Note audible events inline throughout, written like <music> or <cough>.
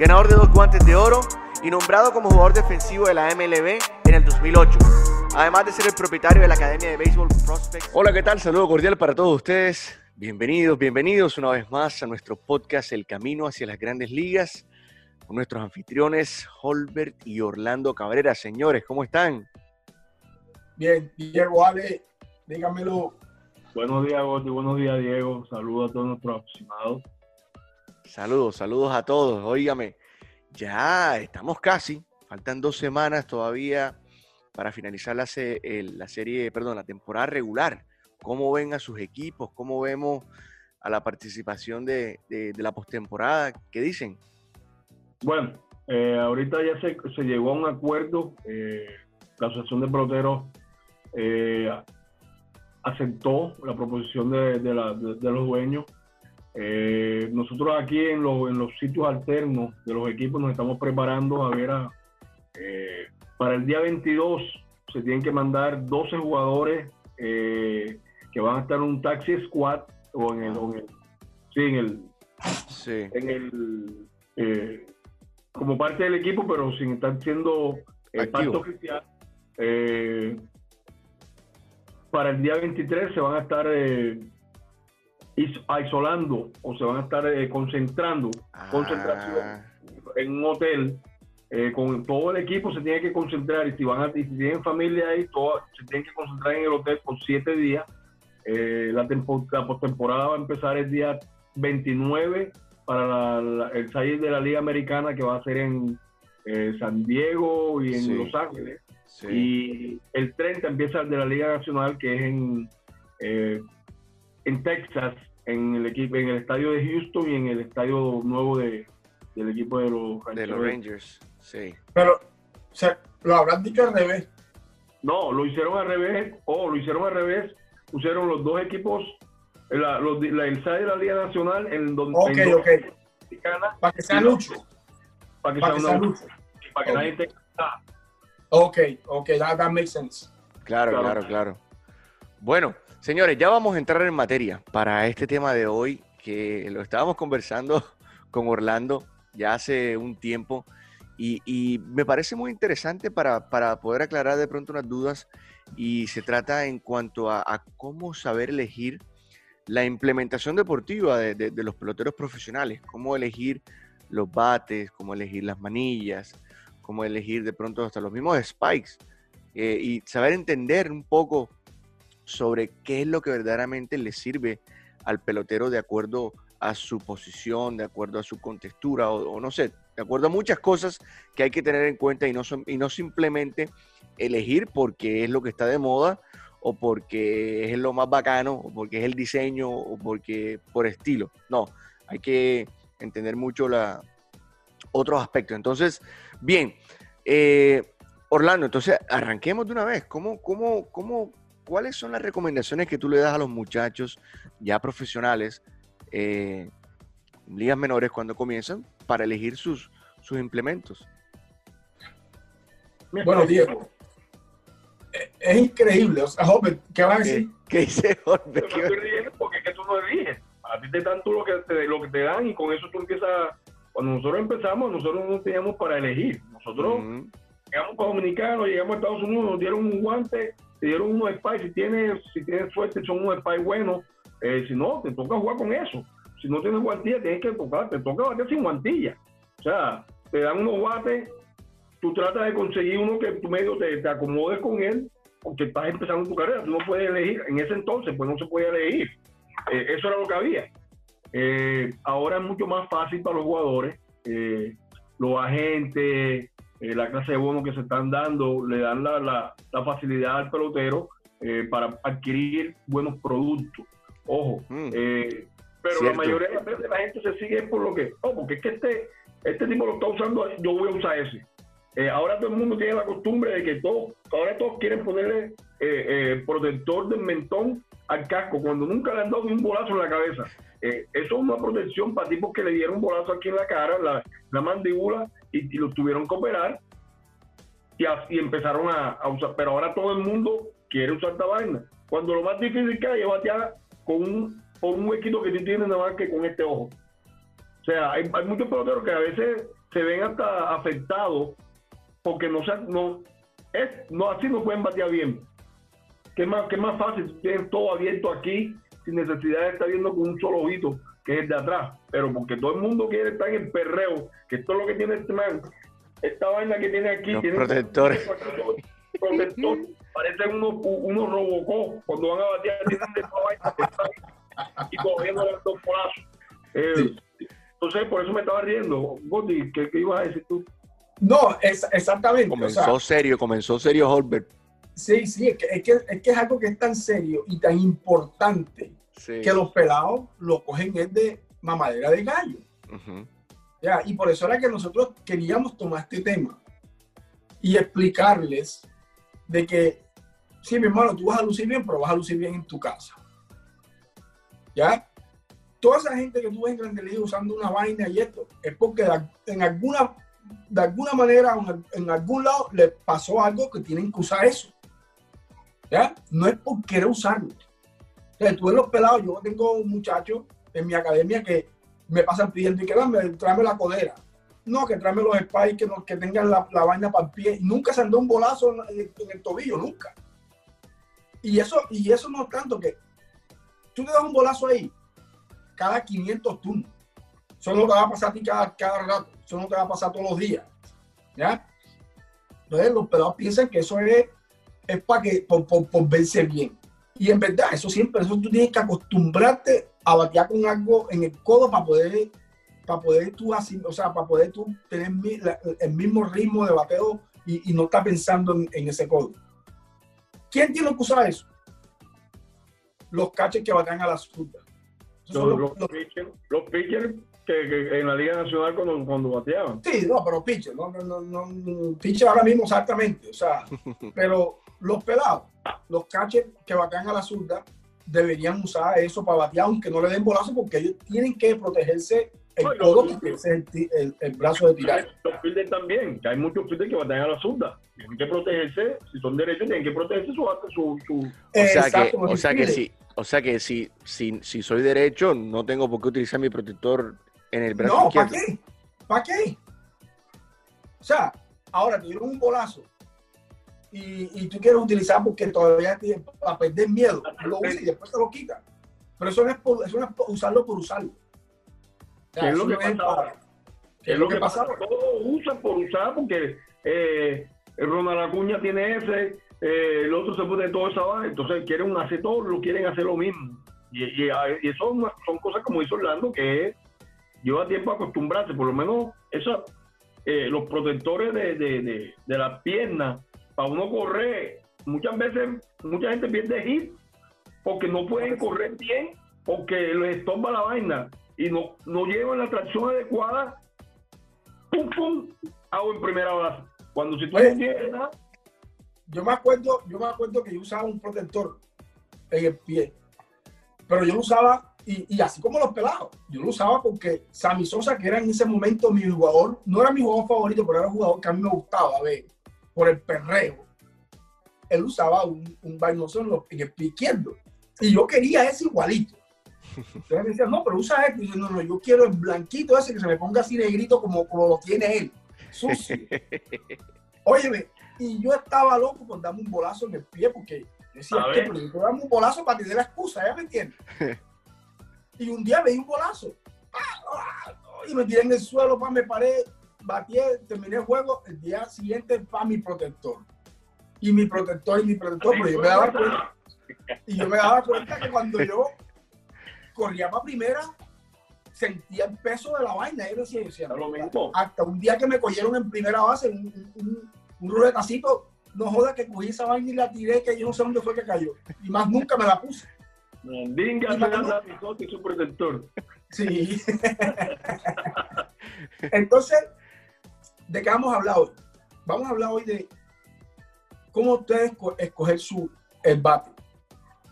ganador de dos guantes de oro y nombrado como jugador defensivo de la MLB en el 2008. Además de ser el propietario de la Academia de Béisbol Prospects. Hola, ¿qué tal? Saludo cordial para todos ustedes. Bienvenidos, bienvenidos una vez más a nuestro podcast El Camino hacia las Grandes Ligas con nuestros anfitriones Holbert y Orlando Cabrera. Señores, ¿cómo están? Bien, Diego, Ale, dígamelo. Buenos días, Gordy. Buenos días, Diego. Saludos a todos nuestros aficionados. Saludos, saludos a todos. Óigame, ya estamos casi, faltan dos semanas todavía para finalizar la, la serie, perdón, la temporada regular. ¿Cómo ven a sus equipos? ¿Cómo vemos a la participación de, la postemporada? ¿Qué dicen? Bueno, eh, ahorita ya se, se, llegó a un acuerdo. Eh, la Asociación de Peloteros eh, aceptó la proposición de, de los dueños eh, nosotros aquí en, en, los sitios alternos de los equipos nos estamos preparando a ver a, eh, para el día 22 se tienen que mandar 12 jugadores eh, que van a estar en un taxi squad o en el, sí, en el, sí. en el como parte del equipo pero sin estar siendo parte oficial para el día 23 se van a estar aislando o se van a estar eh, concentrando, concentración ah. en un hotel. Eh, con todo el equipo se tiene que concentrar y si van a, si tienen familia ahí, todo, se tienen que concentrar en el hotel por siete días. Eh, la, la postemporada va a empezar el día 29 para el salir de la Liga Americana que va a ser en San Diego y en Los Ángeles. Y el 30 empieza el de la Liga Nacional que es en, en Texas en el equipo, en el estadio de Houston y en el estadio nuevo de, del equipo de los Rangers. De los Rangers, sí. Pero, o sea, lo habrán dicho al revés. No, lo hicieron al revés, o lo hicieron al revés, pusieron los dos equipos, la, los, la, el de la Liga Nacional en donde... Ok, ok. Para que sea lucho. Para que, sea, lucho. Para que nadie tenga... Ok, ok, that, that makes sense. Claro, claro, claro. Bueno, Señores, ya vamos a entrar en materia para este tema de hoy, que lo estábamos conversando <laughs> con Orlando ya hace un tiempo y, me parece muy interesante para, poder aclarar de pronto unas dudas y se trata en cuanto a, cómo saber elegir la implementación deportiva de, los peloteros profesionales, cómo elegir los bates, cómo elegir las manillas, cómo elegir de pronto hasta los mismos spikes eh, y saber entender un poco sobre qué es lo que verdaderamente le sirve al pelotero de acuerdo a su posición, de acuerdo a su contextura o, no sé, de acuerdo a muchas cosas que hay que tener en cuenta y no, son, y no simplemente elegir porque es lo que está de moda o porque es lo más bacano o porque es el diseño o porque por estilo. No, hay que entender mucho la, otros aspectos. Entonces, bien, eh, Orlando, entonces arranquemos de una vez. ¿Cómo, cómo, cómo ¿cuáles son las recomendaciones que tú le das a los muchachos ya profesionales, eh, ligas menores, cuando comienzan, para elegir sus, sus implementos? Bueno, Diego, eh, es increíble. O sea, Joven, ¿qué vas a decir? ¿Qué? Yo estoy riendo porque es que tú no eliges. A ti te dan tú lo que te, lo que te dan y con eso tú empiezas. Cuando nosotros empezamos, nosotros no teníamos para elegir. Nosotros llegamos para Dominicano, llegamos a Estados Unidos, nos dieron un guante te dieron unos spies, si tienes, si tienes suerte son unos spies buenos, eh, si no, te toca jugar con eso. Si no tienes guantilla, tienes que tocar, te toca bater sin guantilla. O sea, te dan unos guates, tú tratas de conseguir uno que tu medio te, te acomodes con él, porque estás empezando tu carrera, tú no puedes elegir, en ese entonces pues no se podía elegir. Eh, eso era lo que había. Eh, ahora es mucho más fácil para los jugadores, los agentes, eh, la clase de bonos que se están dando le dan la, la, facilidad al pelotero eh, para adquirir buenos productos. Ojo, mm. eh, pero la mayoría de las veces la gente se sigue por lo que, oh, porque es que este, este tipo lo está usando, yo voy a usar ese. Eh, ahora todo el mundo tiene la costumbre de que todos, ahora todos quieren ponerle eh, eh, protector del mentón al casco, cuando nunca le han dado un bolazo en la cabeza. eso es una protección para tipos que le dieron un bolazo aquí en la cara, la, la mandíbula, y, y, los tuvieron que operar, y, empezaron a, usar. Pero ahora todo el mundo quiere usar esta vaina. Cuando lo más difícil que hay es batear con un, con un huequito que tú tienes nada más que con este ojo. O sea, hay, muchos peloteros que a veces se ven hasta afectados porque no, no, es, no así no pueden batear bien. ¿Qué más, qué más fácil? Tienen todo abierto aquí sin necesidad de estar viendo con un solo ojito, que es el de atrás. Pero porque todo el mundo quiere estar en el perreo, que esto es lo que tiene este man. Esta vaina que tiene aquí. Los tiene protectores. <laughs> Protector, parecen unos, unos robocó cuando van a batear tienen de vaina y cogiendo los dos brazos. Eh, Entonces, por eso me estaba riendo. Gotti, ¿qué, ¿qué ibas a decir tú? No, es, exactamente. Comenzó o sea, serio, comenzó serio Holbert. Sí, sí, es que, es que, es, que, es algo que es tan serio y tan importante sí. que los pelados lo cogen es de mamadera de gallo. Uh -huh. ¿Ya? Y por eso era que nosotros queríamos tomar este tema y explicarles de que, sí, mi hermano, tú vas a lucir bien, pero vas a lucir bien en tu casa. ¿Ya? Toda esa gente que tú ves en Grande Liga usando una vaina y esto, es porque en alguna de alguna manera, en algún lado, le pasó algo que tienen que usar eso. ¿Ya? No es por querer usarlo. Sea, tú en los pelados, yo tengo un muchacho en mi academia que me pasan pidiendo y que tráeme la codera. No, que tráeme los spikes que, no, que tengan la, la, vaina para el pie. Nunca se andó un bolazo en, el tobillo, nunca. Y eso, y eso no es tanto que tú te das un bolazo ahí cada 500 turnos. Eso no te va a pasar a ti cada, cada rato. Eso no te va a pasar todos los días. ¿Ya? Entonces los pelados piensan que eso es, es para que, por, por, por, verse bien. Y en verdad, eso siempre, eso tú tienes que acostumbrarte a batear con algo en el codo para poder, para poder tú así, o sea, para poder tú tener el mismo ritmo de bateo y, y no estar pensando en, en, ese codo. ¿Quién tiene que usar eso? Los caches que batean a la zurda. Los, los, los, los, pitchers, los pitchers que, que, en la Liga Nacional cuando, cuando bateaban. Sí, no, pero pitcher, no, no, no, no pitcher ahora mismo exactamente, o sea, <laughs> pero los pelados, los catchers que batean a la zurda, deberían usar eso para batear, aunque no le den bolazo, porque ellos tienen que protegerse el no, codo, porque ese es el, el, el, brazo de tirar. Los fielders también, que hay muchos fielders que batean a la zurda. Tienen que protegerse, si son derechos, tienen que protegerse su... su, su... O sea Exacto, que, o sea que si, o sea que si, si, si soy derecho, no tengo por qué utilizar mi protector en el brazo no, izquierdo. ¿para qué? ¿Para qué? O sea, ahora te dieron un bolazo y, y, tú quieres utilizar porque todavía tienes a perder miedo, lo usas y después te lo quitas. Pero eso no es, por, eso no es por usarlo por usarlo. O sea, ¿Qué es lo que no pasa? ¿Qué es lo que pasa? Todos usan por usar porque eh, Ronald Acuña tiene ese, eh, el otro se pone todo esa vaina, entonces quieren hacer todo, lo quieren hacer lo mismo. Y, y, y eso son, son cosas como hizo Orlando que es lleva tiempo acostumbrarse, por lo menos eso, eh, los protectores de, de, de, de las piernas, para uno correr, muchas veces mucha gente pierde hit porque no pueden correr bien, porque les estorba la vaina y no, no llevan la tracción adecuada, pum, pum, hago en primera base. Cuando si tú Oye, yo me acuerdo, yo me acuerdo que yo usaba un protector en el pie, pero yo lo usaba y, y, así como los pelados, yo lo usaba porque Sammy Sosa, que era en ese momento mi jugador, no era mi jugador favorito, pero era un jugador que a mí me gustaba ver por el perreo. Él usaba un, un vainoso en, en, el pie izquierdo. Y yo quería ese igualito. Entonces me decía, no, pero usa este. Y yo, no, no, yo quiero el blanquito ese que se me ponga así negrito como, como lo tiene él. Sucio. Óyeme, y yo estaba loco por darme un bolazo en el pie porque decía, ¿qué? Pero yo darme un bolazo para tener la excusa, ¿ya me entiendes? <laughs> y un día me di un bolazo. Y me tiré en el suelo, pa, me paré, batí, terminé el juego. El día siguiente, para mi protector. Y mi protector y mi protector, pero yo me daba cuenta. Y yo me daba cuenta que cuando yo corría para primera, sentía el peso de la vaina. Y decía, decía lo mismo. hasta un día que me cogieron en primera base, un, un, un ruletacito, no joda que cogí esa vaina y la tiré, que yo no sé dónde fue que cayó. Y más nunca me la puse. Venga, y su protector. Sí. <laughs> Entonces, ¿de qué vamos a hablar hoy? Vamos a hablar hoy de cómo ustedes escoger su, el bate,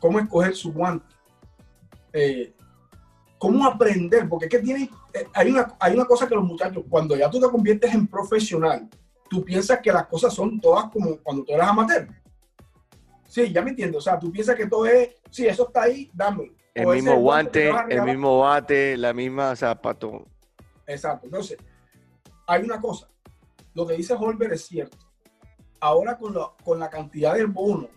cómo escoger su guante, eh, cómo aprender, porque que tiene, eh, hay, una, hay una cosa que los muchachos, cuando ya tú te conviertes en profesional, tú piensas que las cosas son todas como cuando tú eras amateur. Sí, ya me entiendo. O sea, tú piensas que todo es, sí, eso está ahí, dame. El mismo guante, el mismo bate, la misma zapato. Exacto. Entonces, hay una cosa. Lo que dice Holber es cierto. Ahora con, con la cantidad de bonos,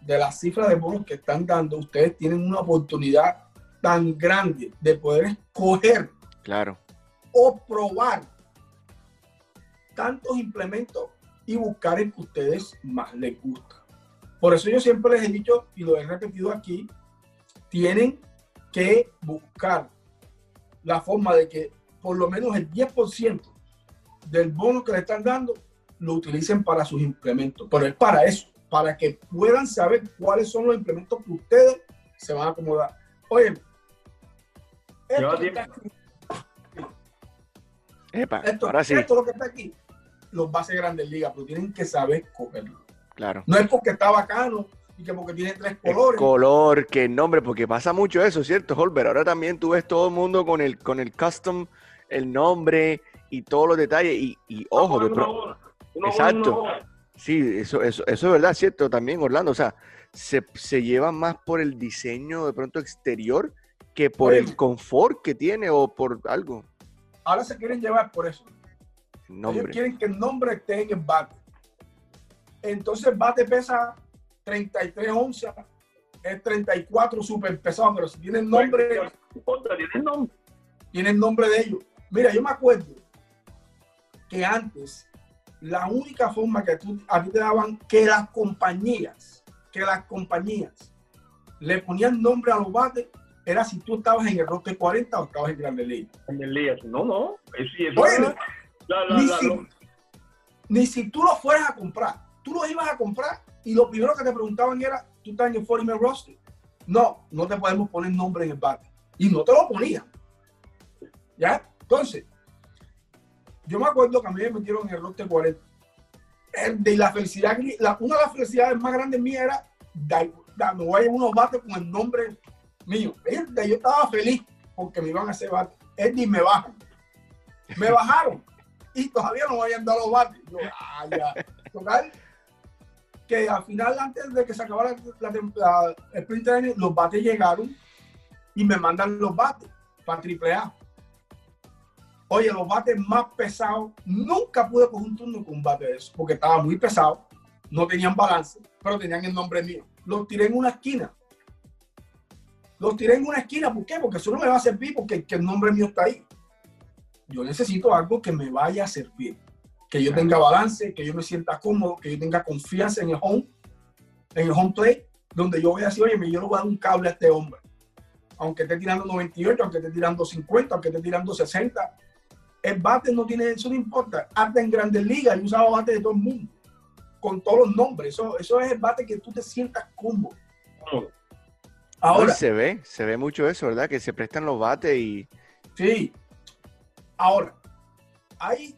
de las cifras de bonos que están dando, ustedes tienen una oportunidad tan grande de poder escoger. Claro. O probar tantos implementos y buscar el que ustedes más les gusta. Por eso yo siempre les he dicho y lo he repetido aquí, tienen que buscar la forma de que por lo menos el 10% del bono que le están dando lo utilicen para sus implementos. Pero es para eso, para que puedan saber cuáles son los implementos que ustedes se van a acomodar. Oye, esto, esto, ahora sí. esto lo que está aquí, los bases grandes ligas, pero tienen que saber cogerlo. Claro. No es porque está bacano y que porque tiene tres colores. color, que nombre, porque pasa mucho eso, ¿cierto, Holber? Ahora también tú ves todo el mundo con el, con el custom, el nombre y todos los detalles. Y, y ojo, de pronto. Exacto. Sí, eso, eso, eso es verdad, ¿cierto? También, Orlando. O sea, se, se lleva más por el diseño de pronto exterior que por el confort que tiene o por algo. Ahora se quieren llevar por eso. Ellos quieren que el nombre esté en el bate. Entonces bate pesa 33 onzas, es 34 súper pesado, pero si tiene el nombre, tiene nombre, tiene el nombre de ellos. Mira, yo me acuerdo que antes la única forma que tú, a ti te daban que las compañías, que las compañías le ponían nombre a los bates era si tú estabas en el rote 40 o estabas en Grande Liga. En el Liga, no, no. ni, si, tú lo fueras a comprar, tú lo ibas a comprar y lo primero que te preguntaban era, ¿tú estás en el 40 roster? No, no te podemos poner nombre en el bate. Y no te lo ponían. ¿Ya? Entonces, yo me acuerdo que a mí me metieron en el roster 40. de la felicidad, una de las felicidades más grandes mías era, me voy a unos bates con el nombre mío. yo estaba feliz porque me iban a hacer bate. Eddie me bajan. Me bajaron y todavía no me habían dado los bates. Yo, ah, ya. Que al final, antes de que se acabara la, la, el sprint training, los bates llegaron y me mandan los bates para AAA. Oye, los bates más pesados, nunca pude coger un turno con un bate de eso, porque estaba muy pesado, no tenían balance, pero tenían el nombre mío. Los tiré en una esquina los tiré en una esquina. ¿Por qué? Porque eso no me va a servir porque el nombre mío está ahí. Yo necesito algo que me vaya a servir. Que yo tenga balance, que yo me sienta cómodo, que yo tenga confianza en el home, en el home play, donde yo voy a decir, oye, yo le voy a dar un cable a este hombre. Aunque esté tirando 98, aunque esté tirando 50, aunque esté tirando 60. El bate no tiene, eso no importa. Hasta en grandes ligas, yo usaba bate de todo el mundo. Con todos los nombres. Eso, eso es el bate que tú te sientas cómodo. Ahora se ve, se ve mucho eso, ¿verdad? Que se prestan los bates y. Sí. Ahora, hay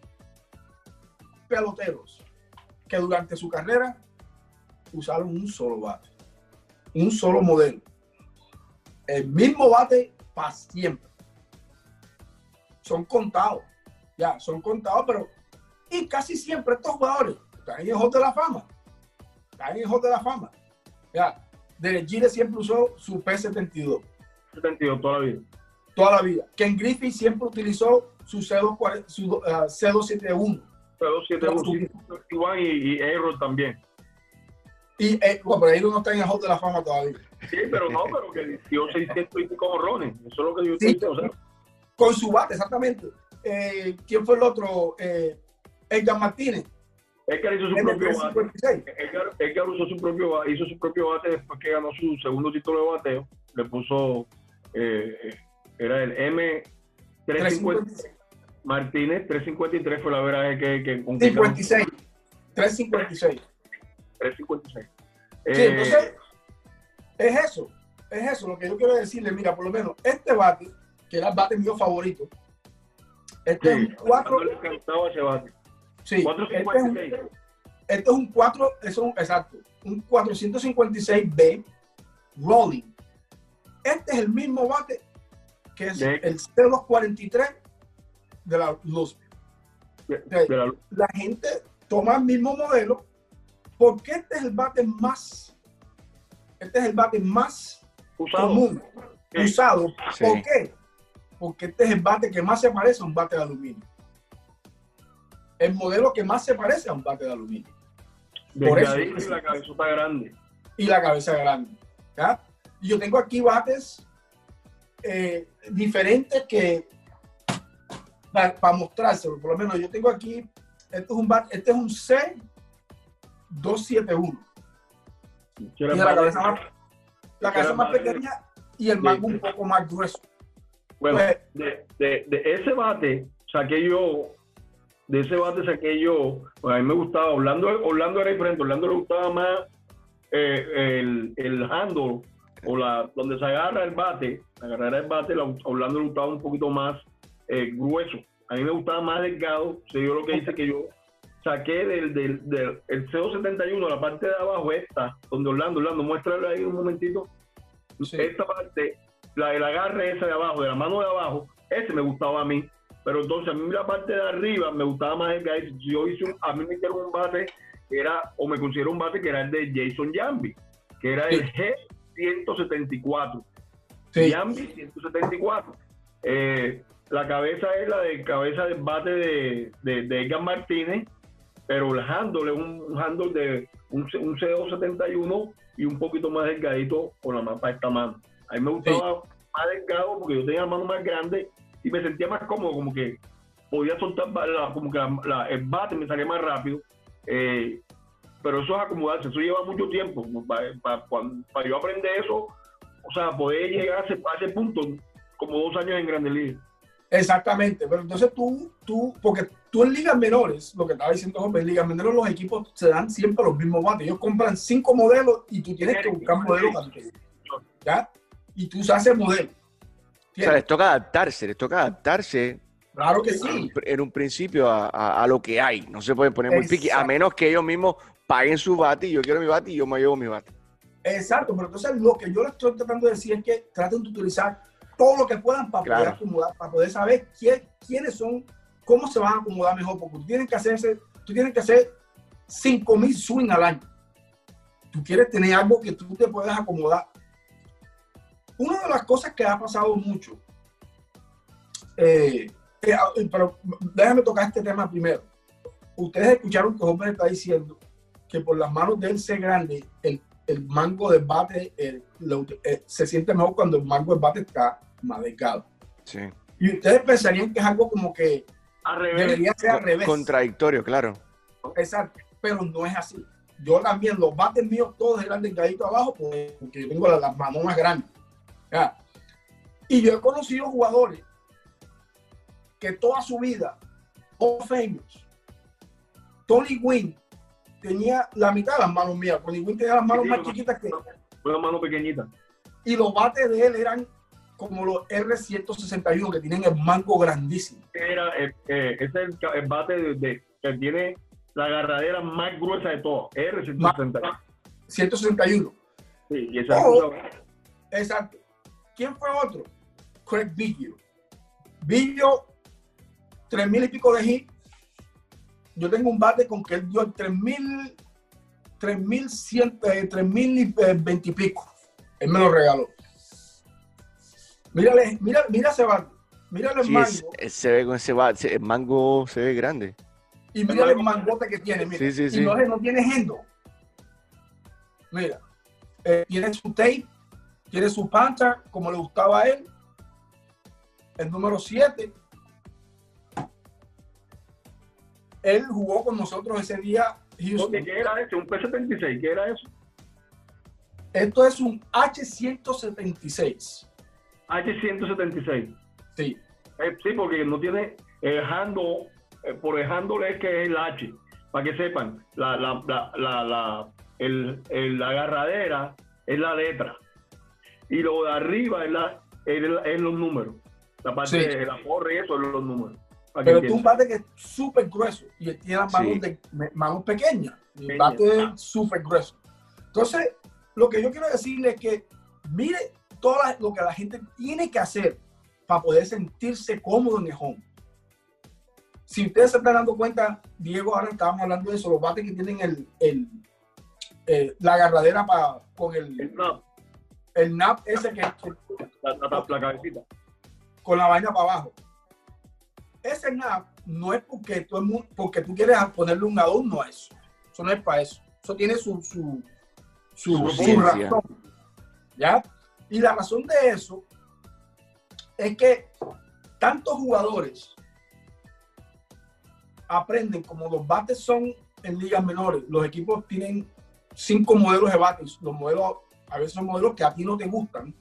peloteros que durante su carrera usaron un solo bate, un solo modelo. El mismo bate para siempre. Son contados, ya, son contados, pero. Y casi siempre estos jugadores están en el Hall de la Fama. Están en el Hall de la Fama. Ya, de Gire siempre usó su P72. 72 toda la vida. Toda la vida. Ken Griffey siempre utilizó su C271. Su, uh, C271. C271. y, y Aaron también. Y eh, bueno, pero Aaron no está en el Hall de la Fama todavía. Sí, pero no, pero que dio 600 y pico borrones. Eso es lo que yo sí. estoy diciendo. Con su bate, exactamente. Eh, ¿Quién fue el otro? Eh, Edgar Martínez Edgar hizo su propio bate. Edgar, usó su propio, hizo su propio bate después que ganó su segundo título de bateo. Le puso, eh, era el M350. Martínez, 353 fue la verdad que... que 56. 356. 356. Sí, entonces, es eso. Es eso lo que yo quiero decirle. Mira, por lo menos este bate, que era el bate mío favorito, Este es un 4. Sí, este es un, este es un 4, es un, exacto, un 456B Rolling. Este es el mismo bate que es el C243 de la luz. la, gente toma el mismo modelo porque este es el bate más, este es el bate más usado. común, usado. ¿Por qué? Porque este es el bate que más se parece a un bate de aluminio. El modelo que más se parece a un bate de aluminio. Por eso, y la cabeza grande. Y la cabeza grande. Y yo tengo aquí bates eh, diferentes que para, mostrárselo, por lo menos yo tengo aquí, este es un este es un C 271. la cabeza más, la cabeza más pequeña y el mango un poco más grueso. Bueno, pues, de, de, de, ese bate saqué yo, de ese bate saqué yo, pues a mí me gustaba, Orlando, Orlando era diferente, Orlando le gustaba más eh, el, el handle o la donde se agarra el bate, agarrar el bate, la, Orlando le gustaba un poquito más eh, grueso. A mí me gustaba más delgado. Se dio lo que dice que yo saqué del, del, del el CO71, la parte de abajo, esta, donde Orlando, Orlando, muéstralo ahí un momentito. Esta parte, la del agarre esa de abajo, de la mano de abajo, ese me gustaba a mí. Pero entonces a mí la parte de arriba me gustaba más el yo hice un, a mí me hicieron un bate que era, o me considero un bate que era el de Jason Jambi, que era el G174. Sí. Jambi 174. Eh, la cabeza es la de cabeza de bate de, de, Edgar Martínez, pero el handle es un, handle de un, un C271 y un poquito más delgadito con la mapa de esta mano. A mí me gustaba más delgado porque yo tenía la mano más grande y me sentía más cómodo, como que podía soltar como que el bate me salía más rápido. Eh, pero eso es acomodarse, eso lleva mucho tiempo. Para, yo aprender eso, o sea, poder llegar a ese, a ese punto, como dos años en Grande Liga. Exactamente, pero entonces tú, tú, porque tú en ligas menores, lo que estaba diciendo Jorge, en ligas menores los equipos se dan siempre los mismos bates. Ellos compran cinco modelos y tú tienes que buscar modelos ¿Ya? Y tú usas ese modelo. O sea, les toca adaptarse, les toca adaptarse. Claro que sí. En un principio a, lo que hay. No se pueden poner muy piqui, a menos que ellos mismos paguen su bate y yo quiero mi bate y yo me llevo mi bate. Exacto, pero entonces lo que yo les estoy tratando de decir es que traten de utilizar todo lo que puedan para poder acomodar, para poder saber quién, quiénes son, cómo se van a acomodar mejor, porque tú tienes que hacerse, tú tienes que hacer 5000 swing al año. Tú quieres tener algo que tú te puedas acomodar. Una de las cosas que ha pasado mucho, eh, eh, ah, pero déjame tocar este tema primero. Ustedes escucharon que Jorge está diciendo que por las manos de él ser grande, el, el mango de bate eh, se siente mejor cuando el mango de bate está más Sí. Y ustedes pensarían que es algo como que debería ser al revés. Contradictorio, claro. Exacto, pero no es así. Yo también, los bates míos todos eran delgaditos abajo porque yo tengo las, manos más grandes. Y yo he conocido jugadores que toda su vida, todos famous, Tony Wynn tenía la mitad de las manos mías. Tony Wynn tenía las manos más chiquitas que... Una mano pequeñita. Y los bates de él eran como los R161 que tienen el mango grandísimo. Era, eh, eh, es el, bate de, que tiene la agarradera más gruesa de todos, R161. 161. Sí, y esa oh, Exacto. ¿Quién fue otro? Craig Biggio. Biggio, tres mil y pico de hit. Yo tengo un bate con que él dio tres mil, tres mil cien, eh, tres mil y veinte y pico. Él me lo regaló. Mírale, mira, mira ese mango. Mírale el mango. se ve con ese el mango se ve grande. Y mira el mangote que tiene, mira. Sí, sí, y no, no, tiene gendo. Mira. Eh, tiene su tape, tiene su pancha, como le gustaba a él. El número 7. Él jugó con nosotros ese día. ¿Qué era eso? ¿Un P76? ¿Qué era eso? Esto es un H176. H176. Sí. Eh, sí, porque no tiene el handle, eh, por el handle es que es el H, para que sepan, la, la, la, la, el, la agarradera es la letra y lo de arriba es, la, es, los números. La parte de la porra y eso es los números. Pero tú un bate que es súper grueso y tiene las manos, de, manos pequeñas. El bate es súper grueso. Entonces, lo que yo quiero decirle es que mire todo lo que la gente tiene que hacer para poder sentirse cómodo en el home. Si ustedes se están dando cuenta, Diego, ahora estábamos hablando de eso, los bates que tienen el, el eh, la agarradera para con el, el nap, el nap ese que, la, la, la cabecita. con la vaina para abajo. Ese nap no es porque tú, porque tú quieres ponerle un adorno a eso. Eso no es para eso. Eso tiene su, su, su, su razón. ¿Ya? Y la razón de eso es que tantos jugadores aprenden, como los bates son en ligas menores, los equipos tienen cinco modelos de bates, los modelos, a veces son modelos que a ti no te gustan.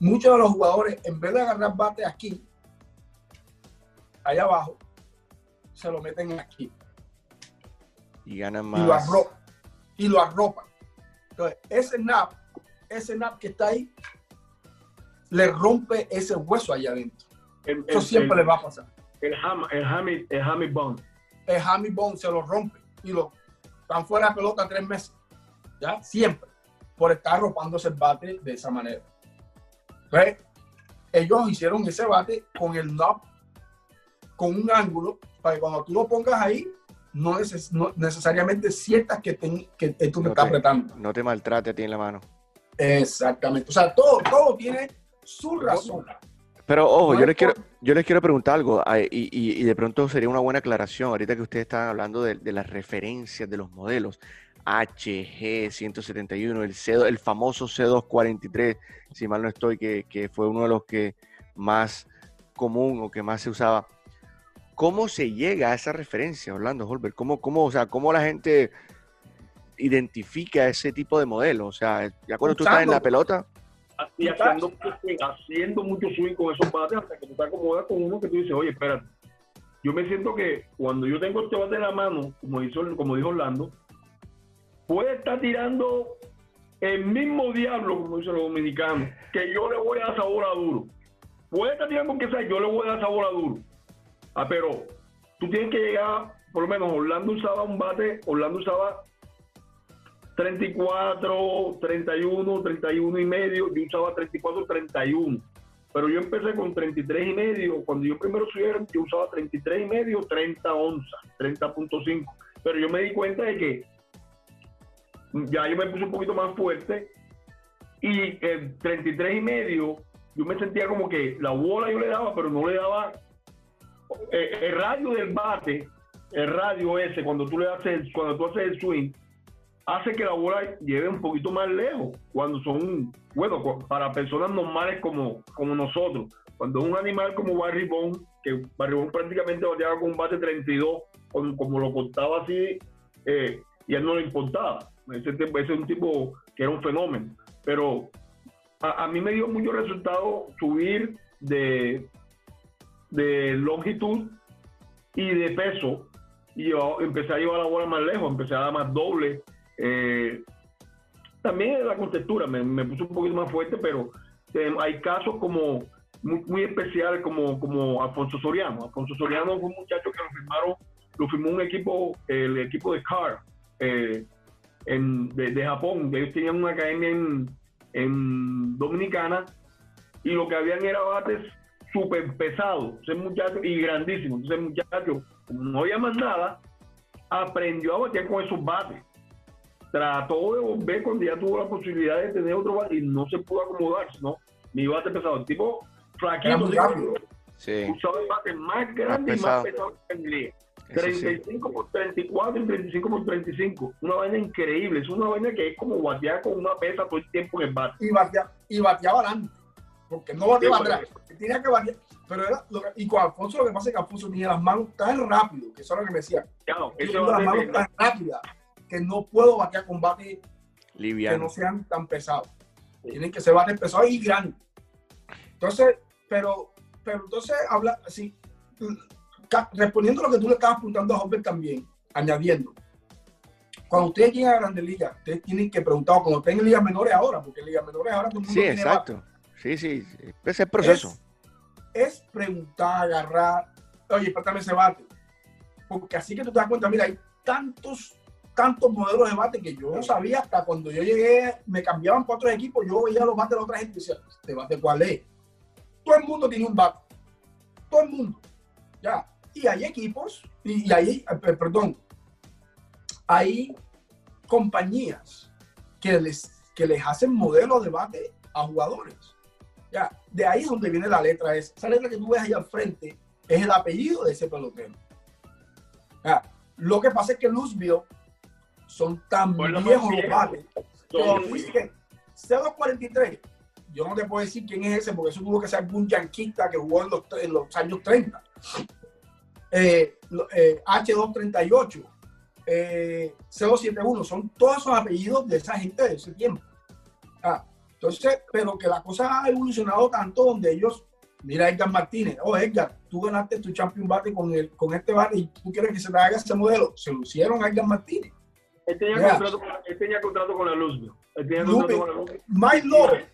Muchos de los jugadores, en vez de agarrar bates aquí, allá abajo, se lo meten aquí. Y ganan más. Y lo arropan. Y lo arropan. Entonces, ese snap, ese snap que está ahí, le rompe ese hueso allá adentro. Eso siempre le va a pasar. El, ham, el, hammy, el hammy bone. El hammy bone se lo rompe y lo están fuera de pelota tres meses. ¿Ya? Siempre. Por estar arropándose el bate de esa manera. Entonces, ellos hicieron ese bate con el knob, con un ángulo, para que cuando tú lo pongas ahí, no, necesariamente sientas que, que tú te estás apretando. No te maltrate a ti en la mano. Exactamente. O sea, todo, todo tiene su razón. Pero ojo, yo les quiero, yo les quiero preguntar algo y, de pronto sería una buena aclaración ahorita que ustedes están hablando de, las referencias de los modelos. HG171, el, C, el famoso C243, si mal no estoy, que, fue uno de los que más común o que más se usaba. ¿Cómo se llega a esa referencia, Orlando Holbert? ¿Cómo, cómo, o sea, ¿Cómo la gente identifica ese tipo de modelo? O sea, ya cuando tú estás en la pelota y haciendo, haciendo mucho swing con esos bates hasta que tú te acomodas con uno que tú dices, oye, espérate. Yo me siento que cuando yo tengo este bate en la mano, como, hizo, como dijo Orlando, puede estar tirando el mismo diablo, como dicen los dominicanos, que yo le voy a dar sabor a duro. Puede estar tirando que sea, yo le voy a dar sabor a duro. Ah, pero tú tienes que llegar, por lo menos Orlando usaba un bate, Orlando usaba 34, 31, 31 y medio, yo usaba 34, 31. Pero yo empecé con 33 y medio. Cuando yo primero subí, yo usaba 33 y medio, 30 onzas, 30.5. Pero yo me di cuenta de que ya yo me puse un poquito más fuerte y el 33 y medio, yo me sentía como que la bola yo le daba, pero no le daba eh, el radio del bate, el radio ese, cuando tú le haces, cuando tú haces el swing, hace que la bola lleve un poquito más lejos cuando son, bueno, para personas normales como, como nosotros. Cuando un animal como Barry Bond, que Barry Bond prácticamente bateaba con un bate 32, como, lo contaba así, eh, y él no le importaba. Ese, ese, es un tipo que era un fenómeno. Pero a, mí me dio mucho resultado subir de, de longitud y de peso. Y yo empecé a llevar la bola más lejos, empecé a dar más doble, eh, también la contextura me, me puso un poquito más fuerte, pero eh, hay casos como muy, especiales como, como Alfonso Soriano. Alfonso Soriano fue un muchacho que lo firmaron, lo firmó un equipo, el equipo de CAR eh, en, de, Japón. Ellos tenían una academia en, en Dominicana y lo que habían era bates súper pesados, muchacho, y grandísimos. Entonces el muchacho, como no había más nada, aprendió a batear con esos bates trató de volver cuando ya tuvo la posibilidad de tener otro bate y no se pudo acomodar, ¿no? Mi bate pesado. El tipo flaquito, sí. usaba el bate más grande y más pesado que tendría. 35 por 34 y 35 por 35. Una vaina increíble. Es una vaina que es como batear con una pesa todo el tiempo en el bate. Y, batea, y bateaba adelante. Porque no bateaba atrás. Tenía que batear. Pero era y con Alfonso lo que pasa es que Alfonso tenía las manos tan rápido, que eso es lo que me decía. Claro, eso las manos tan rápidas que no puedo batear con bates que no sean tan pesados. Tienen que ser bates pesados y grandes. Entonces, pero, pero entonces habla así, respondiendo a lo que tú le estabas apuntando a Hopper también, añadiendo, cuando ustedes llegan a Grandes Ligas, ustedes tienen que preguntar, cuando estén en ligas menores ahora, porque en ligas menores ahora todo el mundo Sí, exacto. Sí, sí, ese es el proceso. Es, es preguntar, agarrar, oye, préstame ese bate. Porque así que tú te das cuenta, mira, hay tantos, tantos modelos de bate que yo no sabía hasta cuando yo llegué, me cambiaban para otros equipos, yo veía los bates de la otra gente y decía, ¿este bate cuál es? Todo el mundo tiene un bate. Todo el mundo. Ya. Y hay equipos, y, y hay, eh, perdón, hay compañías que les, que les hacen modelos de bate a jugadores. Ya, de ahí es donde viene la letra. esa letra que tú ves ahí al frente es el apellido de ese pelotero. Ya, lo que pasa es que Luzville son tan viejos los bates que 043, yo no te puedo decir quién es ese porque eso tuvo que ser algún yanquista que jugó en los, en los años 30. Eh, eh, H238, eh, 071, son todos esos apellidos de esa gente de ese tiempo. Ah, entonces, pero que la cosa ha evolucionado tanto donde ellos, mira Edgar Martínez, oh Edgar, tú ganaste tu champion bate con, el, con este bate y tú quieres que se te haga ese modelo, se lo hicieron a Edgar Martínez. Él tenía, contrato, él tenía contrato con la Luz. Él tenía contrato con la Luz. Mike Lowe,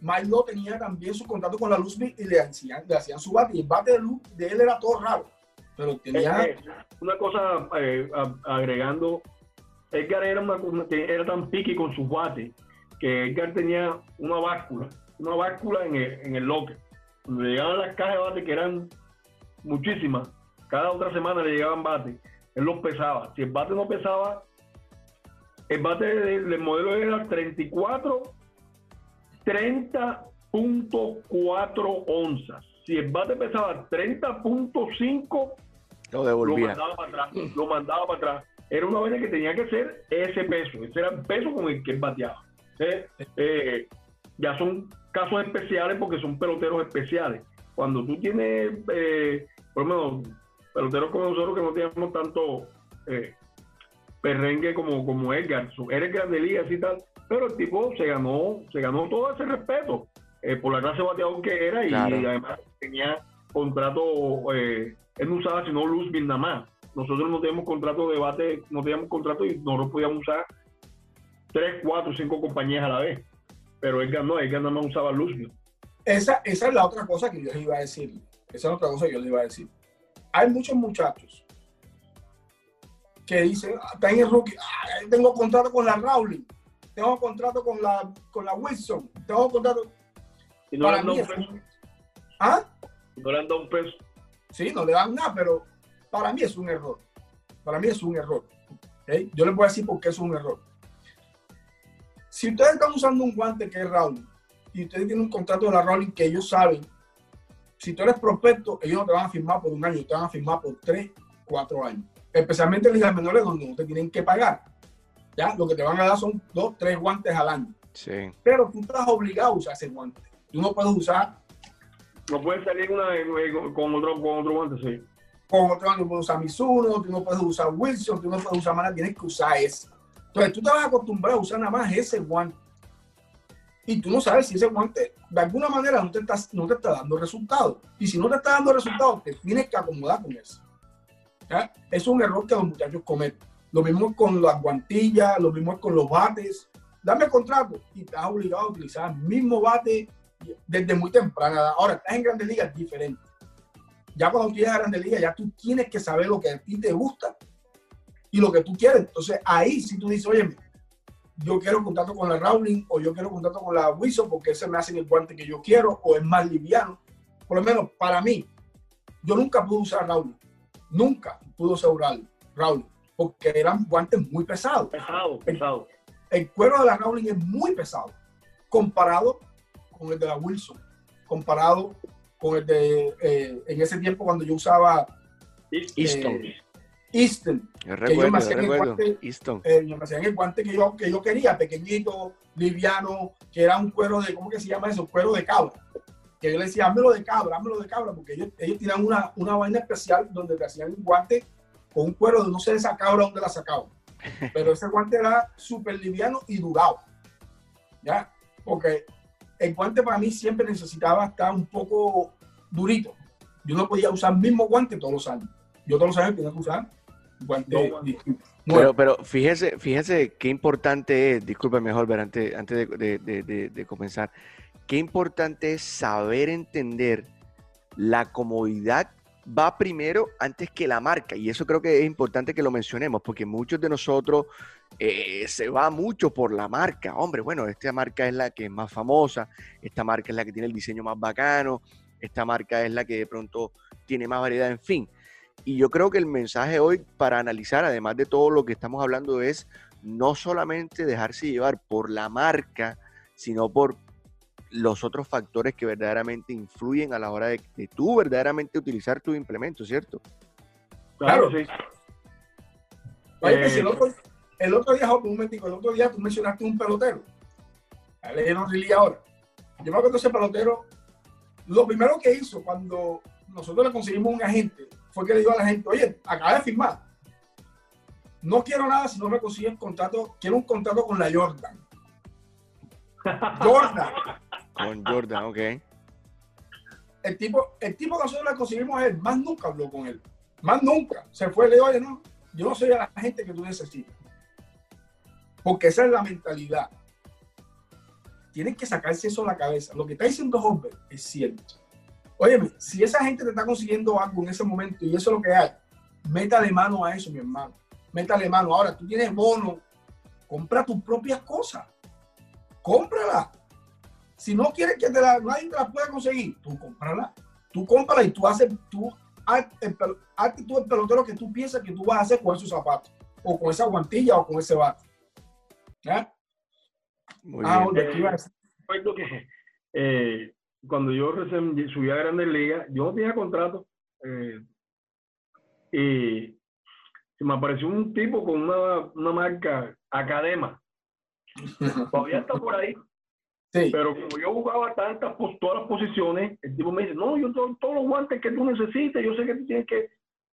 Mike tenía también su contrato con la Luz y le hacían, le hacían su bate y el bate de, Luz, de él era todo raro. Pero tenía... Eh, una cosa eh, agregando, Edgar era, una, era tan piqui con su bate que Edgar tenía una báscula, una báscula en el, en el locker. Cuando llegaban las cajas de bate, que eran muchísimas, cada otra semana le llegaban bate, él los pesaba. Si el bate no pesaba, el bate del, modelo era 34, 30.4 onzas. Si el bate pesaba 30.5, lo devolvía. Lo mandaba para atrás. Lo mandaba para atrás. Era una vaina que tenía que ser ese peso. Ese era el peso con el que él bateaba. Eh, ya son casos especiales porque son peloteros especiales. Cuando tú tienes, eh, por lo menos, peloteros como nosotros que no tenemos tanto eh, perrengue como, como Edgar, eres grande liga y tal, pero el tipo se ganó, se ganó todo ese respeto por la clase bateador que era y, además tenía contrato, él no usaba sino luz nada más. Nosotros no teníamos contrato de bate, no teníamos contrato y no lo podíamos usar tres, cuatro, cinco compañías a la vez. Pero él ganó, él nada más usaba luz. Esa, esa es la otra cosa que yo les iba a decir. Esa es otra cosa que yo les iba a decir. Hay muchos muchachos que dicen, ah, están en rookie, ah, tengo contrato con la Rowling, tengo contrato con la, con la Wilson, tengo contrato... Y no le dan un peso. ¿Ah? No le dan un peso. Sí, no le dan nada, pero para mí es un error. Para mí es un error. Yo les voy a decir por qué es un error. Si ustedes están usando un guante que es Rowling y ustedes tienen un contrato de la Rowling que ellos saben, si tú eres prospecto, ellos no te van a firmar por un año, te van a firmar por tres, cuatro años. Especialmente en ligas menores donde no te tienen que pagar. Ya, lo que te van a dar son dos, tres guantes al año. Sí. Pero tú estás obligado a usar ese guante. Tú no puedes usar. No puedes salir una, con, otro, con otro guante, sí. Con otro guante, no puedes usar Mizuno, tú no puedes usar Wilson, tú no puedes usar Mana, tienes que usar ese. Entonces tú te vas a acostumbrar a usar nada más ese guante. Y tú no sabes si ese guante de alguna manera no te, está, no te está dando resultados. Y si no te está dando resultados, te tienes que acomodar con eso. Es un error que los muchachos cometen. Lo mismo con las guantillas, lo mismo con los bates. Dame contrato y estás obligado a utilizar el mismo bate desde muy temprana. Ahora, estás en Grandes Ligas, diferente. Ya cuando llegas a Grandes Ligas, ya tú tienes que saber lo que a ti te gusta y lo que tú quieres. Entonces ahí si tú dices, oye, yo quiero contacto con la Rowling o yo quiero contacto con la Wilson porque ese me hace el guante que yo quiero o es más liviano. Por lo menos para mí, yo nunca pude usar Rowling. Nunca pude usar Rowling porque eran guantes muy pesados. Pesado, pesado. El, cuero de la Rowling es muy pesado comparado con el de la Wilson, comparado con el de eh, en ese tiempo cuando yo usaba Easton. Eh, Easton. que yo me hacían el guante, eh, me hacían el guante que yo, que yo quería, pequeñito, liviano, que era un cuero de, ¿cómo que se llama eso? Cuero de cabra. Que yo le decía, házmelo de cabra, házmelo de cabra, porque ellos, ellos tenían una, una vaina especial donde te hacían un guante con un cuero de no sé esa cabra dónde la sacaban. <laughs> Pero ese guante era súper liviano y durado. ¿Ya? Porque el guante para mí siempre necesitaba estar un poco durito. Yo no podía usar el mismo guante todos los años. Yo todos los años tenía que usar pero, pero fíjese, fíjese qué importante es, disculpe mejor, ver antes, antes de, comenzar, qué importante es saber entender la comodidad va primero antes que la marca. Y eso creo que es importante que lo mencionemos, porque muchos de nosotros eh, se va mucho por la marca. Hombre, bueno, esta marca es la que es más famosa, esta marca es la que tiene el diseño más bacano, esta marca es la que de pronto tiene más variedad, en fin. Y yo creo que el mensaje hoy para analizar, además de todo lo que estamos hablando, es no solamente dejarse llevar por la marca, sino por los otros factores que verdaderamente influyen a la hora de, tú verdaderamente utilizar tu implemento, ¿cierto? Claro, sí. Eh, el, otro, el, otro, día, un momentico, el otro día tú mencionaste un pelotero. Le ahora. Yo me acuerdo ese pelotero, lo primero que hizo cuando nosotros le conseguimos un agente fue que le dijo a la gente, oye, acaba de firmar. No quiero nada si no me consiguen contrato, quiero un contrato con la Jordan. <laughs> Jordan. Con Jordan, ok. El tipo, el tipo que nosotros le conseguimos a él, más nunca habló con él. Más nunca. Se fue, le dijo, oye, no, yo no soy la gente que tú necesitas. Porque esa es la mentalidad. Tienen que sacarse eso de la cabeza. Lo que está diciendo Hopper es cierto. Óyeme, si esa gente te está consiguiendo algo en ese momento y eso es lo que hay, métale mano a eso, mi hermano. Métale mano. Ahora, tú tienes bono, compra tus propias cosas. Cómprala. Si no quieres que te la, nadie te la pueda conseguir, tú cómprala. Tú cómprala y tú haces, tú, hazte, tú el pelotero que tú piensas que tú vas a hacer con esos zapatos, o con esa guantilla, o con ese bate. ¿Ya? Muy ah, bien. Eh, que, eh, cuando yo recién subí a Grandes Ligas, yo no tenía contrato. Eh, y me apareció un tipo con una, una marca Academa. <laughs> Todavía está por ahí. Pero como yo jugaba tantas, todas las posiciones, el tipo me dice, no, yo tengo todos los guantes que tú necesites, yo sé que tú tienes que...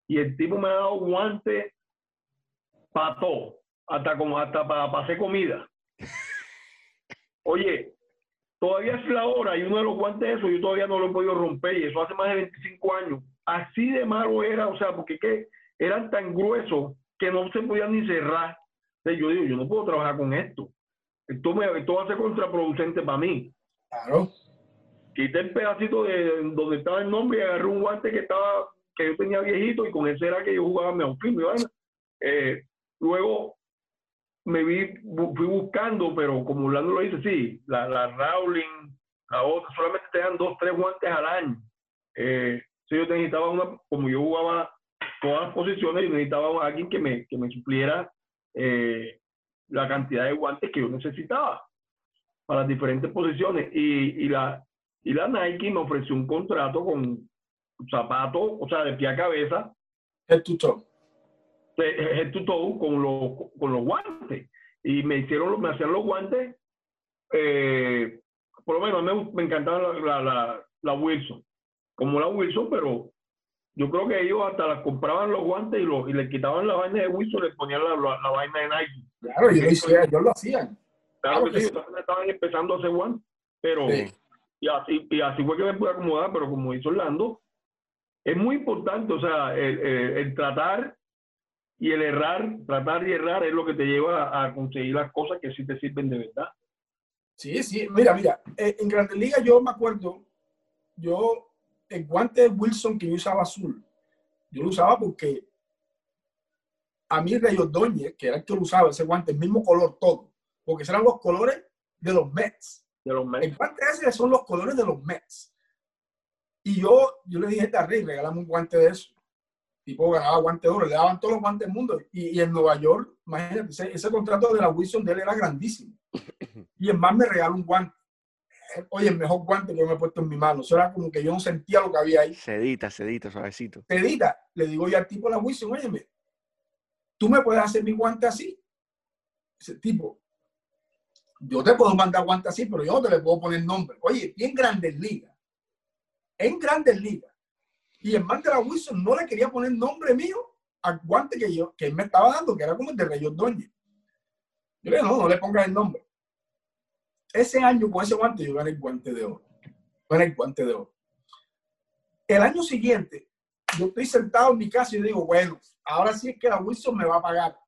Y el tipo me ha dado guantes para todo, hasta, como, hasta para, hacer comida. Oye, todavía es la hora y uno de los guantes eso yo todavía no lo he podido romper y eso hace más de 25 años. Así de malo era, o sea, porque que eran tan gruesos que no se podían ni cerrar. Entonces yo digo, yo no puedo trabajar con esto esto, me, esto va a ser contraproducente para mí. Claro. Quité el pedacito de donde estaba el nombre y agarré un guante que estaba que yo tenía viejito y con ese era que yo jugaba mi eh, luego me vi, fui buscando, pero como Orlando lo dice, sí, la, la Rowling, la otra, solamente te dan dos, tres guantes al año. Eh, si yo necesitaba una, como yo jugaba todas las posiciones, yo necesitaba a alguien que me, que me supliera eh, la cantidad de guantes que yo necesitaba para las diferentes posiciones. Y, y, la, y la Nike me ofreció un contrato con zapatos, o sea, de pie a cabeza. El tutor. El tutor con los, con los guantes. Y me hicieron, me hacían los guantes, eh, por lo menos me, me encantaba la, la, la, Wilson, como la Wilson, pero yo creo que ellos hasta las compraban los guantes y, lo, y le quitaban la vaina de Wilson, le ponían la, la, vaina de Nike. Claro, yo lo, hacía, yo lo hacía. Claro, que, sí, estaban empezando a hacer guantes, pero y, así, y así fue que me pude acomodar, pero como hizo Orlando, es muy importante, o sea, el, el, tratar y el errar, tratar y errar es lo que te lleva a conseguir las cosas que sí te sirven de verdad. Sí, sí, mira, mira, eh, en Grandes Ligas yo me acuerdo, yo el guante de Wilson que yo usaba azul, yo lo usaba porque a mí Rey Ordóñez, que era el que lo usaba, ese guante, el mismo color todo, porque eran los colores de los Mets. De los Mets. El guante ese son los colores de los Mets. Y yo, yo le dije a Rey, regálame un guante de eso. Tipo ganaba guante de oro, le daban todos los guantes del mundo. Y, en Nueva York, imagínate, ese, ese, contrato de la Wilson de él era grandísimo. Y en más me regaló un guante oye, el mejor guante que me he puesto en mi mano. Eso era como que yo no sentía lo que había ahí. Sedita, sedita, suavecito. Sedita. Le digo yo al tipo la Wilson, oye, tú me puedes hacer mi guante así. Ese tipo, yo te puedo mandar guante así, pero yo no te le puedo poner nombre. Oye, bien grandes ligas. En grandes ligas. Y el man de la Wilson no le quería poner nombre mío al guante que yo, que él me estaba dando, que era como el de Rey Ordóñez. Yo le dije, no, no le pongas el nombre ese año con ese guante yo gané el guante de oro. Gané el guante de oro. El año siguiente, yo estoy sentado en mi casa y digo, bueno, ahora sí es que la Wilson me va a pagar.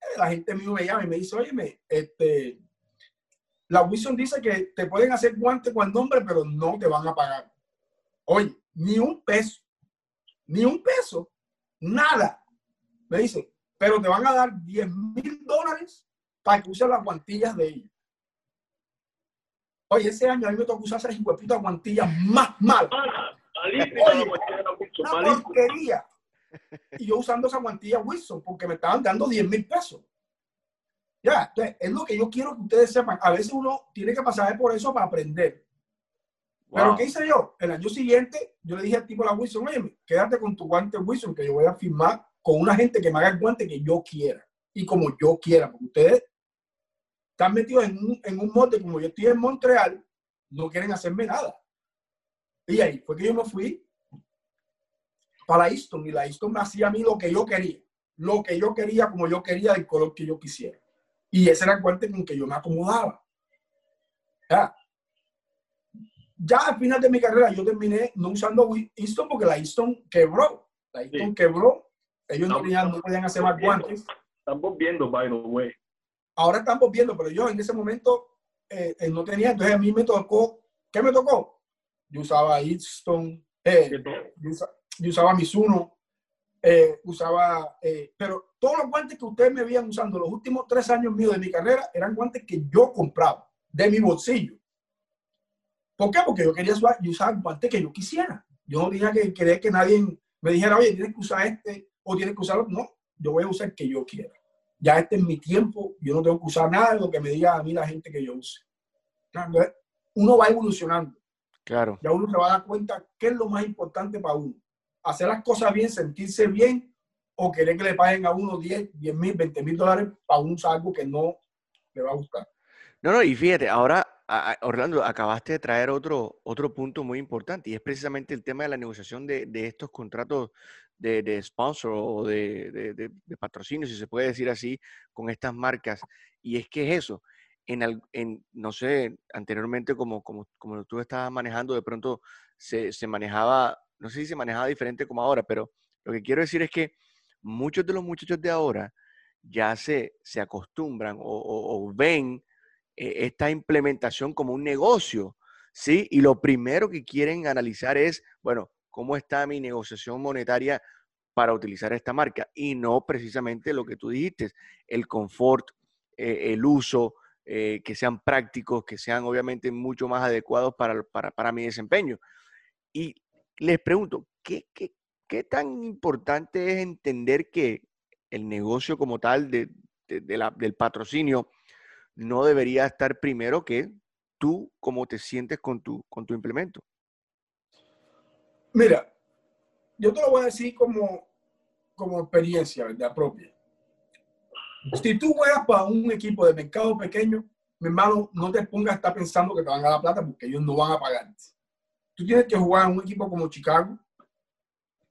Eh, la gente mío me llama y me dice, oye, este, la Wilson dice que te pueden hacer guante con el nombre, pero no te van a pagar. Oye, ni un peso. ni un peso, nada. Me dice, pero te van a dar 10 mil dólares para que uses las guantillas de ellos. Oye, ese año a mí me tocó usar esas guantillas más malas. Oye, una porquería. <laughs> Y yo usando esa guantilla Wilson porque me estaban dando 10 mil pesos. Ya, entonces, es lo que yo quiero que ustedes sepan. A veces uno tiene que pasar por eso para aprender. Pero ¿qué hice yo? El año siguiente, yo le dije al tipo de la Wilson, oye, quédate con tu guante Wilson, que yo voy a firmar con una gente que me haga el guante que yo quiera. Y como yo quiera, porque ustedes están metidos en un, en un monte, como yo estoy en Montreal, no quieren hacerme nada. Y ahí fue que yo me fui para Easton y la Easton me hacía a mí lo que yo quería, lo que yo quería, como yo quería, del color que yo quisiera. Y ese era el guante con que yo me acomodaba. Ya. ya al final de mi carrera yo terminé no usando Easton porque la Easton quebró. La Easton quebró. Ellos no, no podían hacer más guantes. Estamos viendo, by the way. Ahora estamos viendo, pero yo en ese momento eh, eh, no tenía. Entonces a mí me tocó. ¿Qué me tocó? Yo usaba Easton. Eh, yo, usaba, Mizuno. usaba. pero todos los guantes que ustedes me habían usando los últimos tres años míos de mi carrera eran guantes que yo compraba de mi bolsillo. ¿Por qué? Porque yo quería usar, usar guantes que yo quisiera. Yo no tenía que querer que nadie me dijera, oye, tienes que usar este o tienes que usarlo. No, yo voy a usar el que yo quiera. Ya este es mi tiempo, yo no tengo que usar nada de lo que me diga a mí la gente que yo use. Uno va evolucionando. Claro. Ya uno se va a dar cuenta qué es lo más importante para uno. Hacer las cosas bien, sentirse bien o querer que le paguen a uno 10, 10 mil, 20 mil dólares para un algo que no le va a gustar. No, no, y fíjate, ahora, Orlando, acabaste de traer otro, otro punto muy importante y es precisamente el tema de la negociación de, de estos contratos de, de, sponsor o de, de, patrocinio, si se puede decir así, con estas marcas. Y es que es eso. En, en no sé, anteriormente como, como, como tú estabas manejando, de pronto se, se manejaba, no sé si se manejaba diferente como ahora, pero lo que quiero decir es que muchos de los muchachos de ahora ya se, se acostumbran o, ven eh, esta implementación como un negocio, ¿sí? Y lo primero que quieren analizar es, bueno, ¿cómo está mi negociación monetaria para utilizar esta marca? Y no precisamente lo que tú dijiste, el confort, eh, el uso, eh, que sean prácticos, que sean obviamente mucho más adecuados para, para, para mi desempeño. Y les pregunto, ¿qué, qué, ¿qué tan importante es entender que el negocio como tal de, del patrocinio no debería estar primero que tú cómo te sientes con tu, con tu implemento? Mira, yo te lo voy a decir como, como experiencia. Propia. Si tú juegas para un equipo de mercado pequeño, mi hermano, no te pongas a estar pensando que te van a dar plata porque ellos no van a pagarte. Tú tienes que jugar en un equipo como Chicago,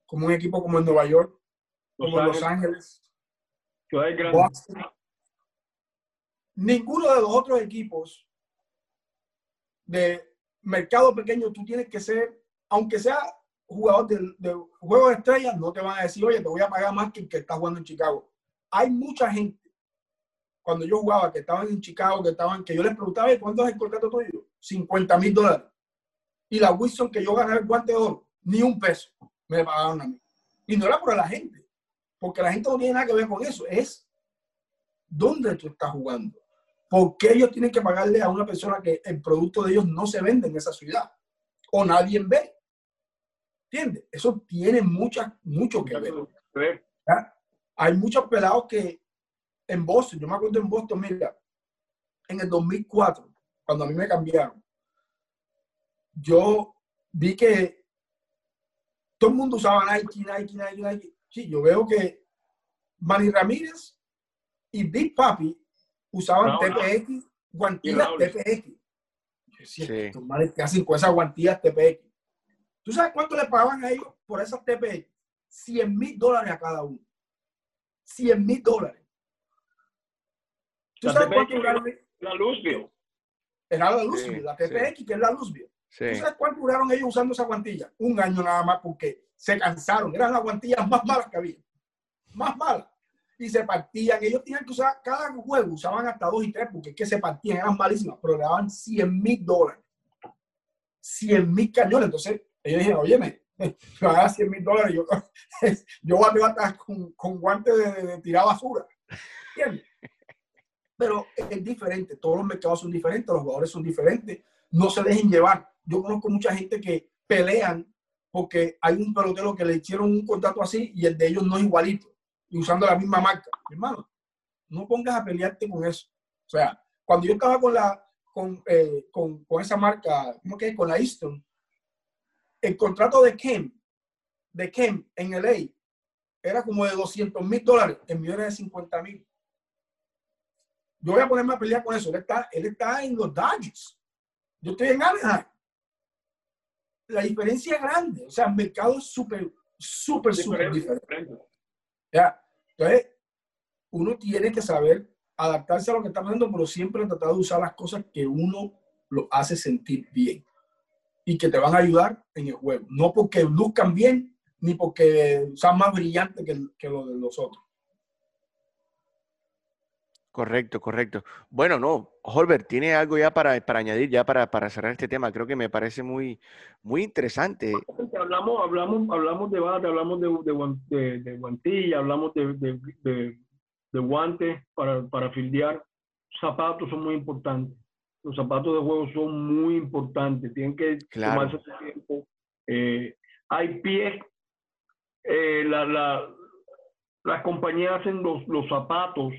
como un equipo como en Nueva York, como Los Ángeles, Ninguno de los otros equipos de mercado pequeño, tú tienes que ser, aunque sea jugador de, juego de estrellas, no te van a decir, oye, te voy a pagar más que el que está jugando en Chicago. Hay mucha gente, cuando yo jugaba, que estaban en Chicago, que estaban, que yo les preguntaba, ¿cuánto es el contrato tuyo? 50 mil dólares. Y la Wilson que yo gané el guante de oro, ni un peso me pagaron a mí. Y no era por la gente, porque la gente no tiene nada que ver con eso, es dónde tú estás jugando. ¿Por qué ellos tienen que pagarle a una persona que el producto de ellos no se vende en esa ciudad? O nadie ve. ¿Entiendes? Eso tiene mucha, mucho que ver. Hay muchos pelados que en Boston, yo me acuerdo en Boston, mira, en el 2004, cuando a mí me cambiaron, yo vi que todo el mundo usaba Nike, Nike, Nike, Nike. Sí, yo veo que Manny Ramírez y Big Papi usaban TPX, guantillas TPX. Sí. ¿qué hacen con esas guantillas TPX? ¿Tú sabes cuánto le pagaban a ellos por esas TPX? 100 mil dólares a cada uno. 100 mil dólares. ¿Tú sabes cuánto duraron? La Luzvio. Era la Luzvio, la TPX, que es la Luzvio. sabes cuánto duraron ellos usando esa guantilla? Un año nada más porque se cansaron. Eran las guantillas <laughs> más malas que había. Más malas. Y se partían. Ellos tenían que usar, cada juego usaban hasta dos y tres porque es que se partían, eran malísimas, pero le daban 100 mil dólares. 100 mil cañones. Entonces, ellos dijeron, oye, <laughs> me a 100 mil dólares, yo, <laughs> yo voy a estar con, guantes de, de, tirar basura. ¿Entiendes? Pero es diferente, todos los mercados son diferentes, los jugadores son diferentes, no se dejen llevar. Yo conozco mucha gente que pelean porque hay un pelotero que le hicieron un contrato así y el de ellos no es igualito y usando la misma marca. Hermano, no pongas a pelearte con eso. O sea, cuando yo estaba con la con, eh, con, con esa marca, ¿cómo que? Con la Easton, el contrato de Kem, de Kem en LA, era como de 200 mil dólares, en millones de 50 mil. Yo voy a ponerme a pelear con eso. Él está, él está en los Dodgers. Yo estoy en Anaheim. La diferencia es grande. O sea, el mercado es súper, súper, súper diferente. Ya. Entonces, uno tiene que saber adaptarse a lo que está pasando, pero siempre tratar de usar las cosas que uno lo hace sentir bien y que te van a ayudar en el juego. No porque luzcan bien, ni porque sean más brillantes que, que lo de los otros. Correcto, correcto. Bueno, no, Holbert, ¿tiene algo ya para, para añadir, ya para, para, cerrar este tema? Creo que me parece muy, muy interesante. Hablamos, hablamos, hablamos de bate, hablamos de, de, de, guantilla, hablamos de, de, guantes para, para fildear. Zapatos son muy importantes. Los zapatos de juego son muy importantes. Tienen que tomarse tiempo. Eh, hay pies. Eh, la, la, las compañías hacen los, los zapatos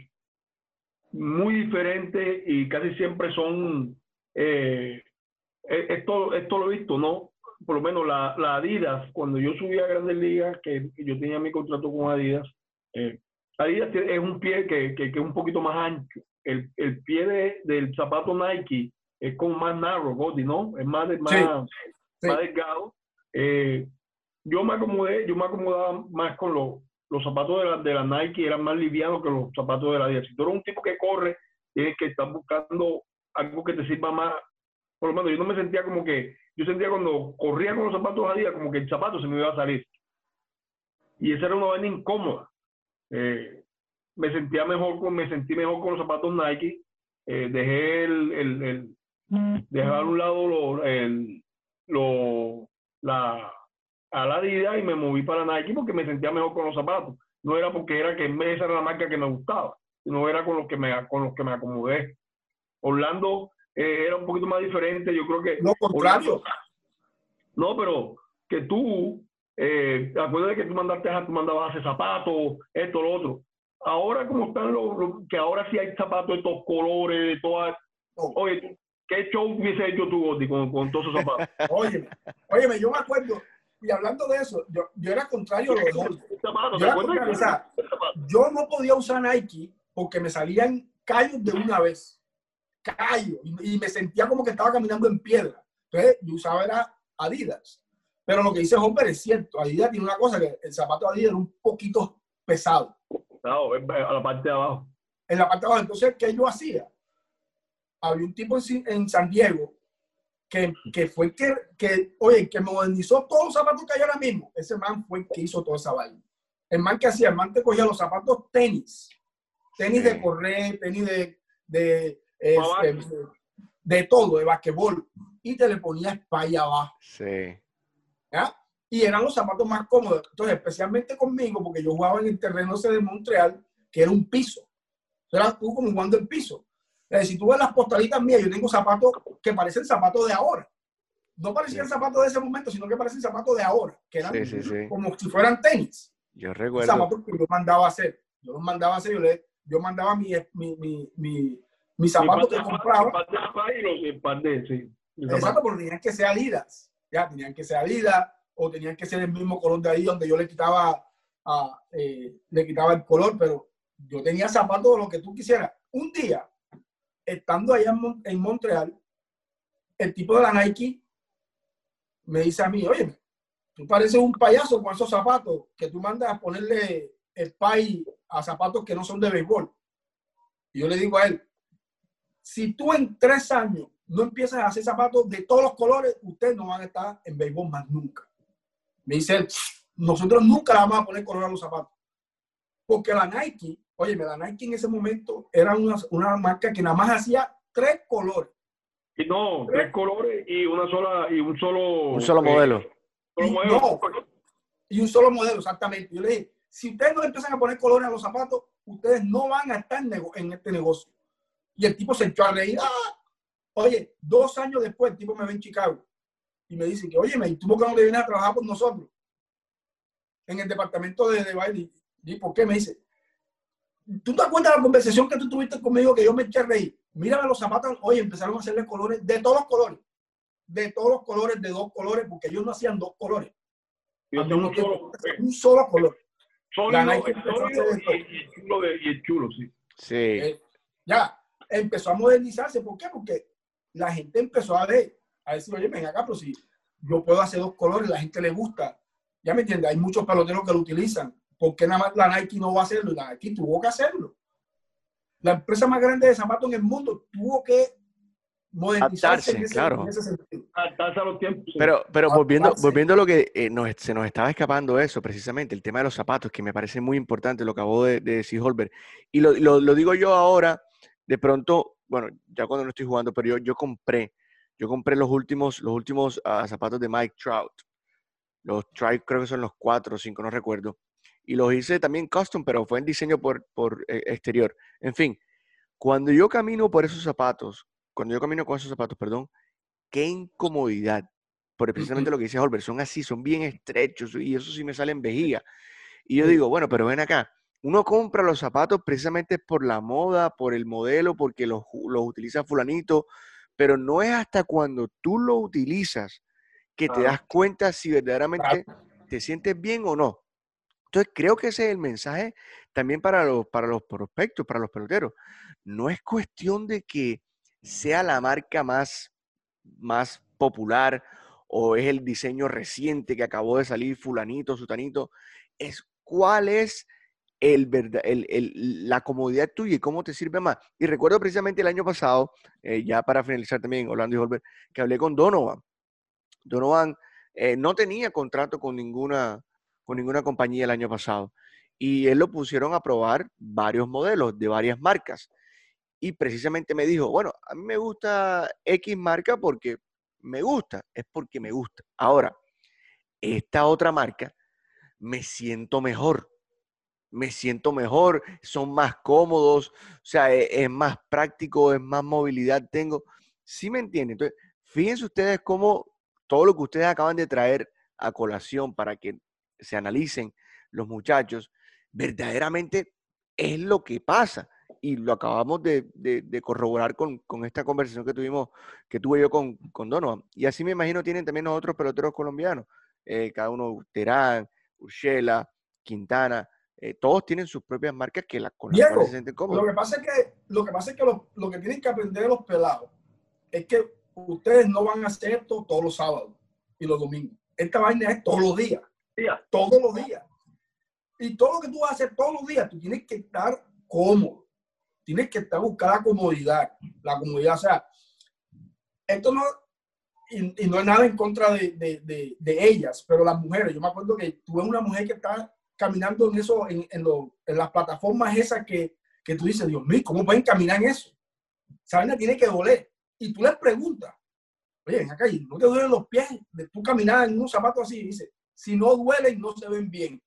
muy diferentes y casi siempre son, eh, eh, esto, esto lo he visto, ¿no? Por lo menos la, la, Adidas, cuando yo subí a Grandes Ligas, que yo tenía mi contrato con Adidas, eh, Adidas es un pie que, que, que, es un poquito más ancho. El, el pie de, del zapato Nike es con más narrow body, ¿no? Es más, más, más delgado. yo me acomodé, yo me acomodaba más con los los zapatos de la, de la Nike eran más livianos que los zapatos de la Adidas. Si tú eres un tipo que corre, tienes que estar buscando algo que te sirva más. Por lo menos yo no me sentía como que, yo sentía cuando corría con los zapatos Adidas como que el zapato se me iba a salir. Y esa era una vaina incómoda. Eh, me sentía mejor con, me sentí mejor con los zapatos Nike. Eh, dejé el, el, el dejar a un lado lo, el, lo, la, a la Adidas y me moví para Nike porque me sentía mejor con los zapatos. No era porque era que esa era la marca que me gustaba, sino era con los que me, con los que me acomodé. Orlando eh, era un poquito más diferente, yo creo que... No, contrario. no, pero que tú, eh, acuérdate que tú mandaste tú mandabas a hacer zapatos, esto, lo otro. Ahora como están los, que ahora sí hay zapatos de estos colores, de todas... Oye, ¿qué show hubiese hecho tú, Gordy, con, con todos esos zapatos? <laughs> Oye, óyeme, yo me acuerdo, y hablando de eso, yo, yo era contrario a los Yo, no podía usar Nike porque me salían callos de una vez. Callos. Y, me sentía como que estaba caminando en piedra. Entonces, yo usaba era Adidas. Pero lo que dice Hombre es cierto. Adidas tiene una cosa que el zapato de Adidas era un poquito pesado. No, a la parte de abajo. En la parte de abajo. Entonces, ¿qué yo hacía? Había un tipo en San Diego que, que fue que, que, oye, que modernizó todos los zapatos que hay ahora mismo. Ese man fue el que hizo toda esa vaina. El man que hacía, el man te cogía los zapatos tenis, tenis de correr, tenis de, de, este, de, todo, de basquetbol, y te le ponías espalda abajo. Sí. ¿Ya? Y eran los zapatos más cómodos. Entonces, especialmente conmigo, porque yo jugaba en el terreno ese de Montreal, que era un piso. Era tú como jugando el piso si tú ves las postalitas mías, yo tengo zapatos que parecen zapatos de ahora. No parecían zapatos de ese momento, sino que parecen zapatos de ahora, que eran como si fueran tenis. Yo recuerdo. Zapatos que yo mandaba a hacer. Yo los mandaba a hacer, yo, le, yo mandaba mi, mi, mi, mi, mi zapatos que compraba. Exacto, pero tenían que ser Adidas. Ya, tenían que ser Adidas o tenían que ser el mismo color de ahí donde yo le quitaba, a, eh, le quitaba el color, pero yo tenía zapatos de lo que tú quisieras. Un día estando allá en, Montreal, el tipo de la Nike me dice a mí, oye, tú pareces un payaso con esos zapatos que tú mandas a ponerle el pay a zapatos que no son de béisbol. Y yo le digo a él, si tú en tres años no empiezas a hacer zapatos de todos los colores, ustedes no van a estar en béisbol más nunca. Me dice él, nosotros nunca vamos a poner color a los zapatos. Porque la Nike Oye, la Nike en ese momento era una, una marca que nada más hacía tres colores. Y no, tres, colores y una sola y un solo un solo eh, modelo. Y, no, y un solo modelo, exactamente. Yo le dije, si ustedes no le empiezan a poner colores a los zapatos, ustedes no van a estar en este negocio. Y el tipo se echó a reír. ¡Ah! Oye, dos años después, el tipo me ve en Chicago y me dice que, oye, me tuvo que no le viene a trabajar con nosotros en el departamento de, de baile. ¿Y por qué? Me dice, ¿tú te acuerdas de la conversación que tú tuviste conmigo que yo me eché a reír? Mírame los zapatos, oye, empezaron a hacerle colores de todos los colores, de todos los colores, de dos colores, porque ellos no hacían dos colores. un, solo, color. y, el chulo, sí. Sí. Eh, ya, empezó a modernizarse. ¿Por qué? Porque la gente empezó a ver, a decir, oye, ven acá, pero si yo puedo hacer dos colores, la gente le gusta. Ya me entiende, hay muchos peloteros que lo utilizan. ¿Por qué nada más la Nike no va a hacerlo? La Nike tuvo que hacerlo. La empresa más grande de zapatos en el mundo tuvo que modernizarse en ese, claro. sentido. Adaptarse a los tiempos. Pero, pero volviendo, volviendo a lo que eh, se nos estaba escapando eso, precisamente, el tema de los zapatos, que me parece muy importante, lo acabó de, de decir Holber. Y lo, lo, lo, digo yo ahora, de pronto, bueno, ya cuando no estoy jugando, pero yo, yo compré, yo compré los últimos, los últimos ah, zapatos de Mike Trout. Los Trout creo que son los cuatro o cinco, no recuerdo. Y los hice también custom, pero fue en diseño por, por eh, exterior. En fin, cuando yo camino por esos zapatos, cuando yo camino con esos zapatos, perdón, qué incomodidad. Porque precisamente lo que dice Holbert, son así, son bien estrechos y eso sí me sale en vejiga. Y yo digo, bueno, pero ven acá, uno compra los zapatos precisamente por la moda, por el modelo, porque los, utiliza fulanito, pero no es hasta cuando tú lo utilizas que te das cuenta si verdaderamente te sientes bien o no. Entonces creo que ese es el mensaje también para los, para los prospectos, para los peloteros. No es cuestión de que sea la marca más, más popular o es el diseño reciente que acabó de salir fulanito, sutanito. Es cuál es el, la comodidad tuya y cómo te sirve más. Y recuerdo precisamente el año pasado, eh, ya para finalizar también, Orlando y Holbert, que hablé con Donovan. Donovan eh, no tenía contrato con ninguna, con ninguna compañía el año pasado. Y él lo pusieron a probar varios modelos de varias marcas. Y precisamente me dijo, bueno, a mí me gusta X marca porque me gusta, es porque me gusta. Ahora, esta otra marca, me siento mejor me siento mejor, son más cómodos, o sea, e, es, más práctico, es más movilidad tengo. ¿Sí me entienden? Entonces, fíjense ustedes cómo todo lo que ustedes acaban de traer a colación para que se analicen los muchachos, verdaderamente es lo que pasa. Y lo acabamos de, corroborar con, esta conversación que tuvimos, que tuve yo con, con Donovan. Y así me imagino tienen también los otros peloteros colombianos. Eh, cada uno, Terán, Urshela, Quintana, eh, todos tienen sus propias marcas que la con Lo que pasa es que, lo que, pasa es que lo, que tienen que aprender los pelados es que ustedes no van a hacer esto todos los sábados y los domingos. Esta vaina es todos los días. Todos los días. Y todo lo que tú vas a hacer todos los días, tú tienes que estar cómodo. Tienes que estar buscando la comodidad. La comodidad, o sea, esto no, y, no es nada en contra de, de, de, ellas, pero las mujeres, yo me acuerdo que tuve una mujer que está caminando en eso, en, en, en las plataformas esas que, que, tú dices, Dios mío, ¿cómo pueden caminar en eso? Esa tiene que doler. Y tú les preguntas, oye, ven acá, ¿no te duelen los pies de tú caminar en un zapato así? Y dice, si no duelen, no se ven bien.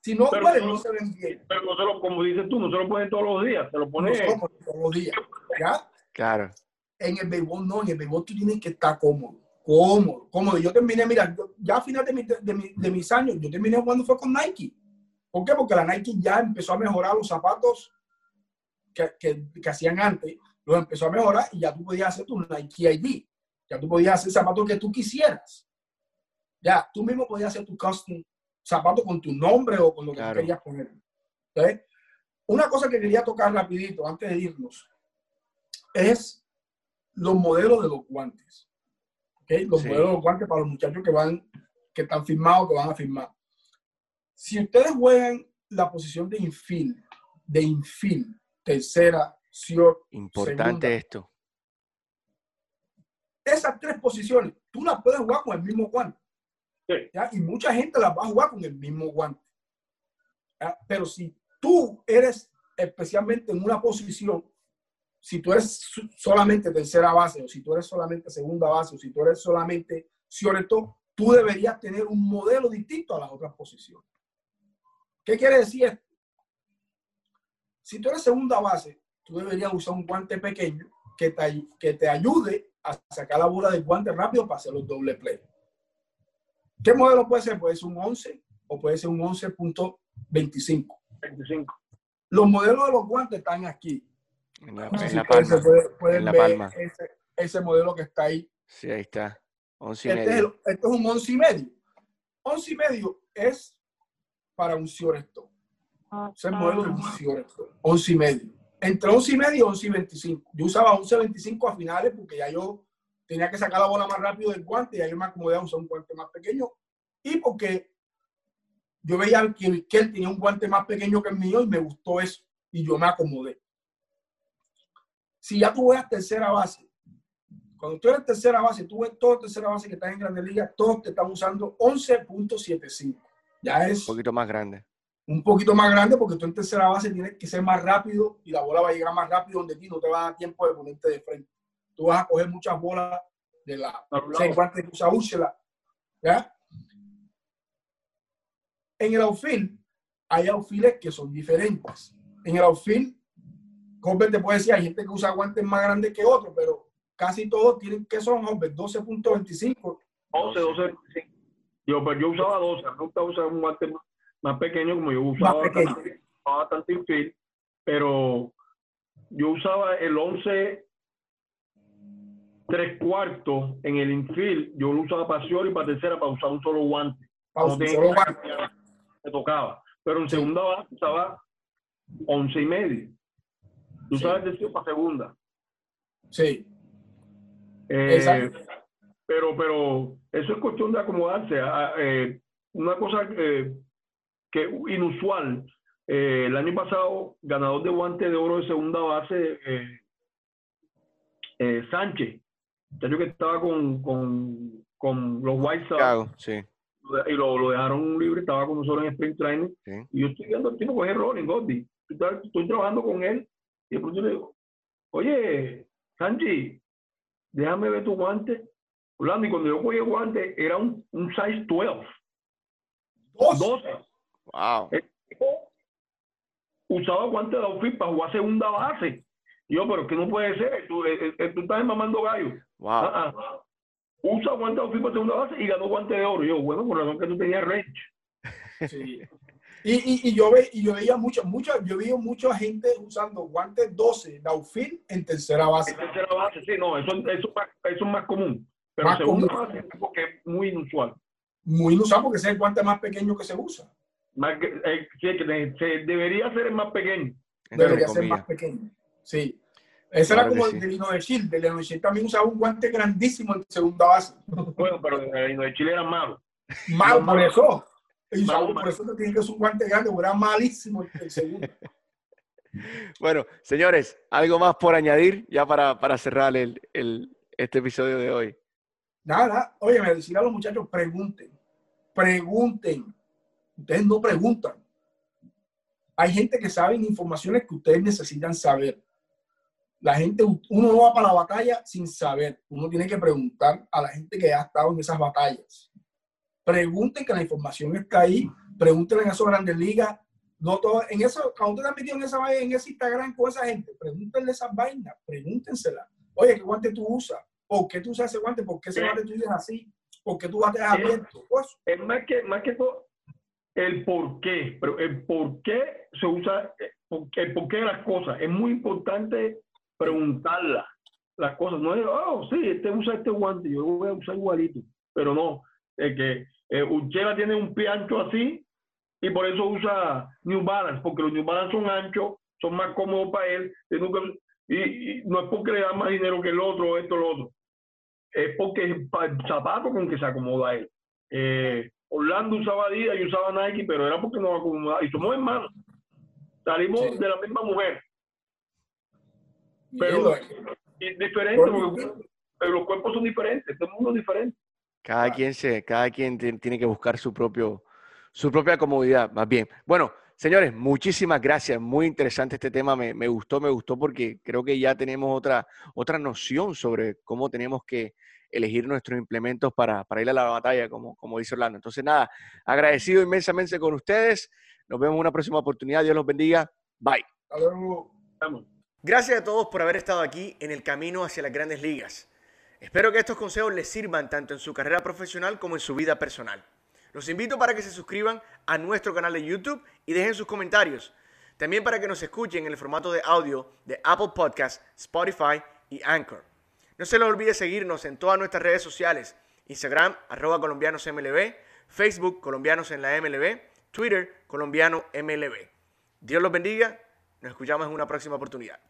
Si no duelen, no, se ven bien. Pero no se lo, como dices tú, no se lo ponen todos los días, se lo ponen todos los días. ¿Ya? Claro. En el béisbol no, en el béisbol tú tienes que estar cómodo cómodo, cómodo. Yo terminé, mira, ya a final de, de, mis años, yo terminé jugando fue con Nike. ¿Por qué? Porque la Nike ya empezó a mejorar los zapatos que, que, hacían antes, los empezó a mejorar y ya tú podías hacer tu Nike ID. Ya tú podías hacer zapatos que tú quisieras. Ya, tú mismo podías hacer tu custom zapato con tu nombre o con lo que querías poner. Una cosa que quería tocar rapidito antes de irnos es los modelos de los guantes. Los modelos de guantes para los muchachos que van, que están firmados, que van a firmar. Si ustedes juegan la posición de infield, de infield, tercera, short, Importante esto. Esas tres posiciones, tú las puedes jugar con el mismo guante. Y mucha gente las va a jugar con el mismo guante. Pero si tú eres especialmente en una posición si tú eres solamente tercera base, o si tú eres solamente segunda base, o si tú eres solamente Cioreto, tú deberías tener un modelo distinto a las otras posiciones. ¿Qué quiere decir esto? Si tú eres segunda base, tú deberías usar un guante pequeño que te, que te ayude a sacar la bola del guante rápido para hacer los doble play. ¿Qué modelo puede ser? Puede ser un 11 o puede ser un 11.25. 25. Los modelos de los guantes están aquí. En la, palma. pueden ver Ese, modelo que está ahí. Sí, ahí está. 11 y este medio. Es este es un 11 y medio. 11 y medio es para un Cioresto. Ese es el modelo de un Cioresto. 11 y medio. Entre 11 y medio y 11 y 25. Yo usaba 11 y 25 a finales porque ya yo tenía que sacar la bola más rápido del guante y ahí me acomodé a usar un guante más pequeño. Y porque yo veía que, él tenía un guante más pequeño que el mío y me gustó eso. Y yo me acomodé. Si ya tú ves tercera base, cuando tú eres tercera base, tú ves toda tercera base que están en Grandes Ligas, todos te están usando 11.75. Ya es. Un poquito más grande. Un poquito más grande porque tú en tercera base tienes que ser más rápido y la bola va a llegar más rápido donde ti no te va a dar tiempo de ponerte de frente. Tú vas a coger muchas bolas de la. Guantes que usa Úrsula. ¿Ya? En el outfield hay outfields que son diferentes. En el outfield, Hopper te puede decir, hay gente que usa guantes más grandes que otros, pero casi todos tienen que son Hopper 12.25. 11, 12, Yo, pues yo usaba 12, nunca usaba un guante más, pequeño como yo usaba bastante, bastante infield, pero yo usaba el 11 tres cuartos en el infield, yo lo usaba para y para tercera para usar un solo guante. Para un solo guante me tocaba. Pero en segunda base estaba once y medio. Tú sabes decir para segunda. Sí. Eh, pero, pero eso es cuestión de acomodarse. Ah, eh, una cosa eh, que inusual. el año pasado, ganador de guante de oro de segunda base, Sánchez. Yo que estaba con, con, con los White Sox. sí y lo, lo, dejaron libre, estaba con nosotros en Spring Training. Y yo estoy viendo el tipo con el rolling, Gotti. Estoy, estoy, trabajando con él. Y de pronto le digo, oye, Sanchi, déjame ver tu guante. Orlando, y cuando yo cogí el guante, era un, un size 12. 12. Wow. El tipo usaba guante de outfit para jugar segunda base. Y yo, pero que no puede ser. Tú, eh, eh, tú estás mamando gallo. Wow. Ah, ah usa guante de FIFA segunda base y ganó guante de oro. Yo, bueno, por razón que tú tenías range. Sí. Y, y, y, yo ve, y yo veía mucho, mucho, yo veía mucha gente usando guantes 12 de outfield en tercera base. En tercera base, sí, no, eso, eso, eso es más común. Pero más segunda común. base es porque es muy inusual. Muy inusual porque es el guante más pequeño que se usa. Más que, eh, sí, que se, debería ser el más pequeño. Debería ser más pequeño, sí. Ese era como el de Lino de Chile. De Lino de Chile también usaba un guante grandísimo en segunda base. Bueno, pero el Lino de Chile era malo. Malo, por eso. por eso tiene que ser un guante grande, era malísimo el segundo. <laughs> Bueno, señores, algo más por añadir ya para, para cerrar el, el, este episodio de hoy. Nada, oye, me decía a los muchachos, pregunten, pregunten. Ustedes no preguntan. Hay gente que sabe informaciones que ustedes necesitan saber. La gente, uno no va para la batalla sin saber. Uno tiene que preguntar a la gente que ha estado en esas batallas. Pregunten que la información está ahí. Pregúntenle en esos grandes ligas. No todo, en eso, cuando usted está en esa en ese Instagram con esa gente, pregúntenle esas vainas, pregúntensela. Oye, ¿qué guante tú usas? ¿Por qué tú usas ese guante? ¿Por qué ese guante tú es así? ¿Por qué tú bates abierto? Pues, es más que, más que todo el por qué, pero el por qué se usa, eh, el por qué de las cosas. Es muy importante preguntarla las cosas. No es, oh, sí, este usa este guante, yo lo voy a usar igualito. Pero no, es que eh, Uchela tiene un pie ancho así y por eso usa New Balance, porque los New Balance son anchos, son más cómodos para él. Y, no es porque le da más dinero que el otro, esto, lo otro. Es porque es el zapato con que se acomoda él. Eh, Orlando usaba Adidas y usaba Nike, pero era porque nos acomodaba. Y somos hermanos. Salimos de la misma mujer. Pero es diferente, pero los cuerpos son diferentes, todo el mundo es diferente. Cada quien se, cada quien tiene que buscar su propio, su propia comodidad, más bien. Bueno, señores, muchísimas gracias. Muy interesante este tema. Me, gustó, me gustó porque creo que ya tenemos otra, otra noción sobre cómo tenemos que elegir nuestros implementos para, ir a la batalla, como, como dice Orlando. Entonces, nada, agradecido inmensamente con ustedes. Nos vemos en una próxima oportunidad. Dios los bendiga. Bye. Gracias a todos por haber estado aquí en el camino hacia las grandes ligas. Espero que estos consejos les sirvan tanto en su carrera profesional como en su vida personal. Los invito para que se suscriban a nuestro canal de YouTube y dejen sus comentarios. También para que nos escuchen en el formato de audio de Apple Podcasts, Spotify y Anchor. No se les olvide seguirnos en todas nuestras redes sociales. Instagram, arroba colombianosmlb, Facebook, colombianos en la MLB, Twitter, colombiano MLB. Dios los bendiga. Nos escuchamos en una próxima oportunidad.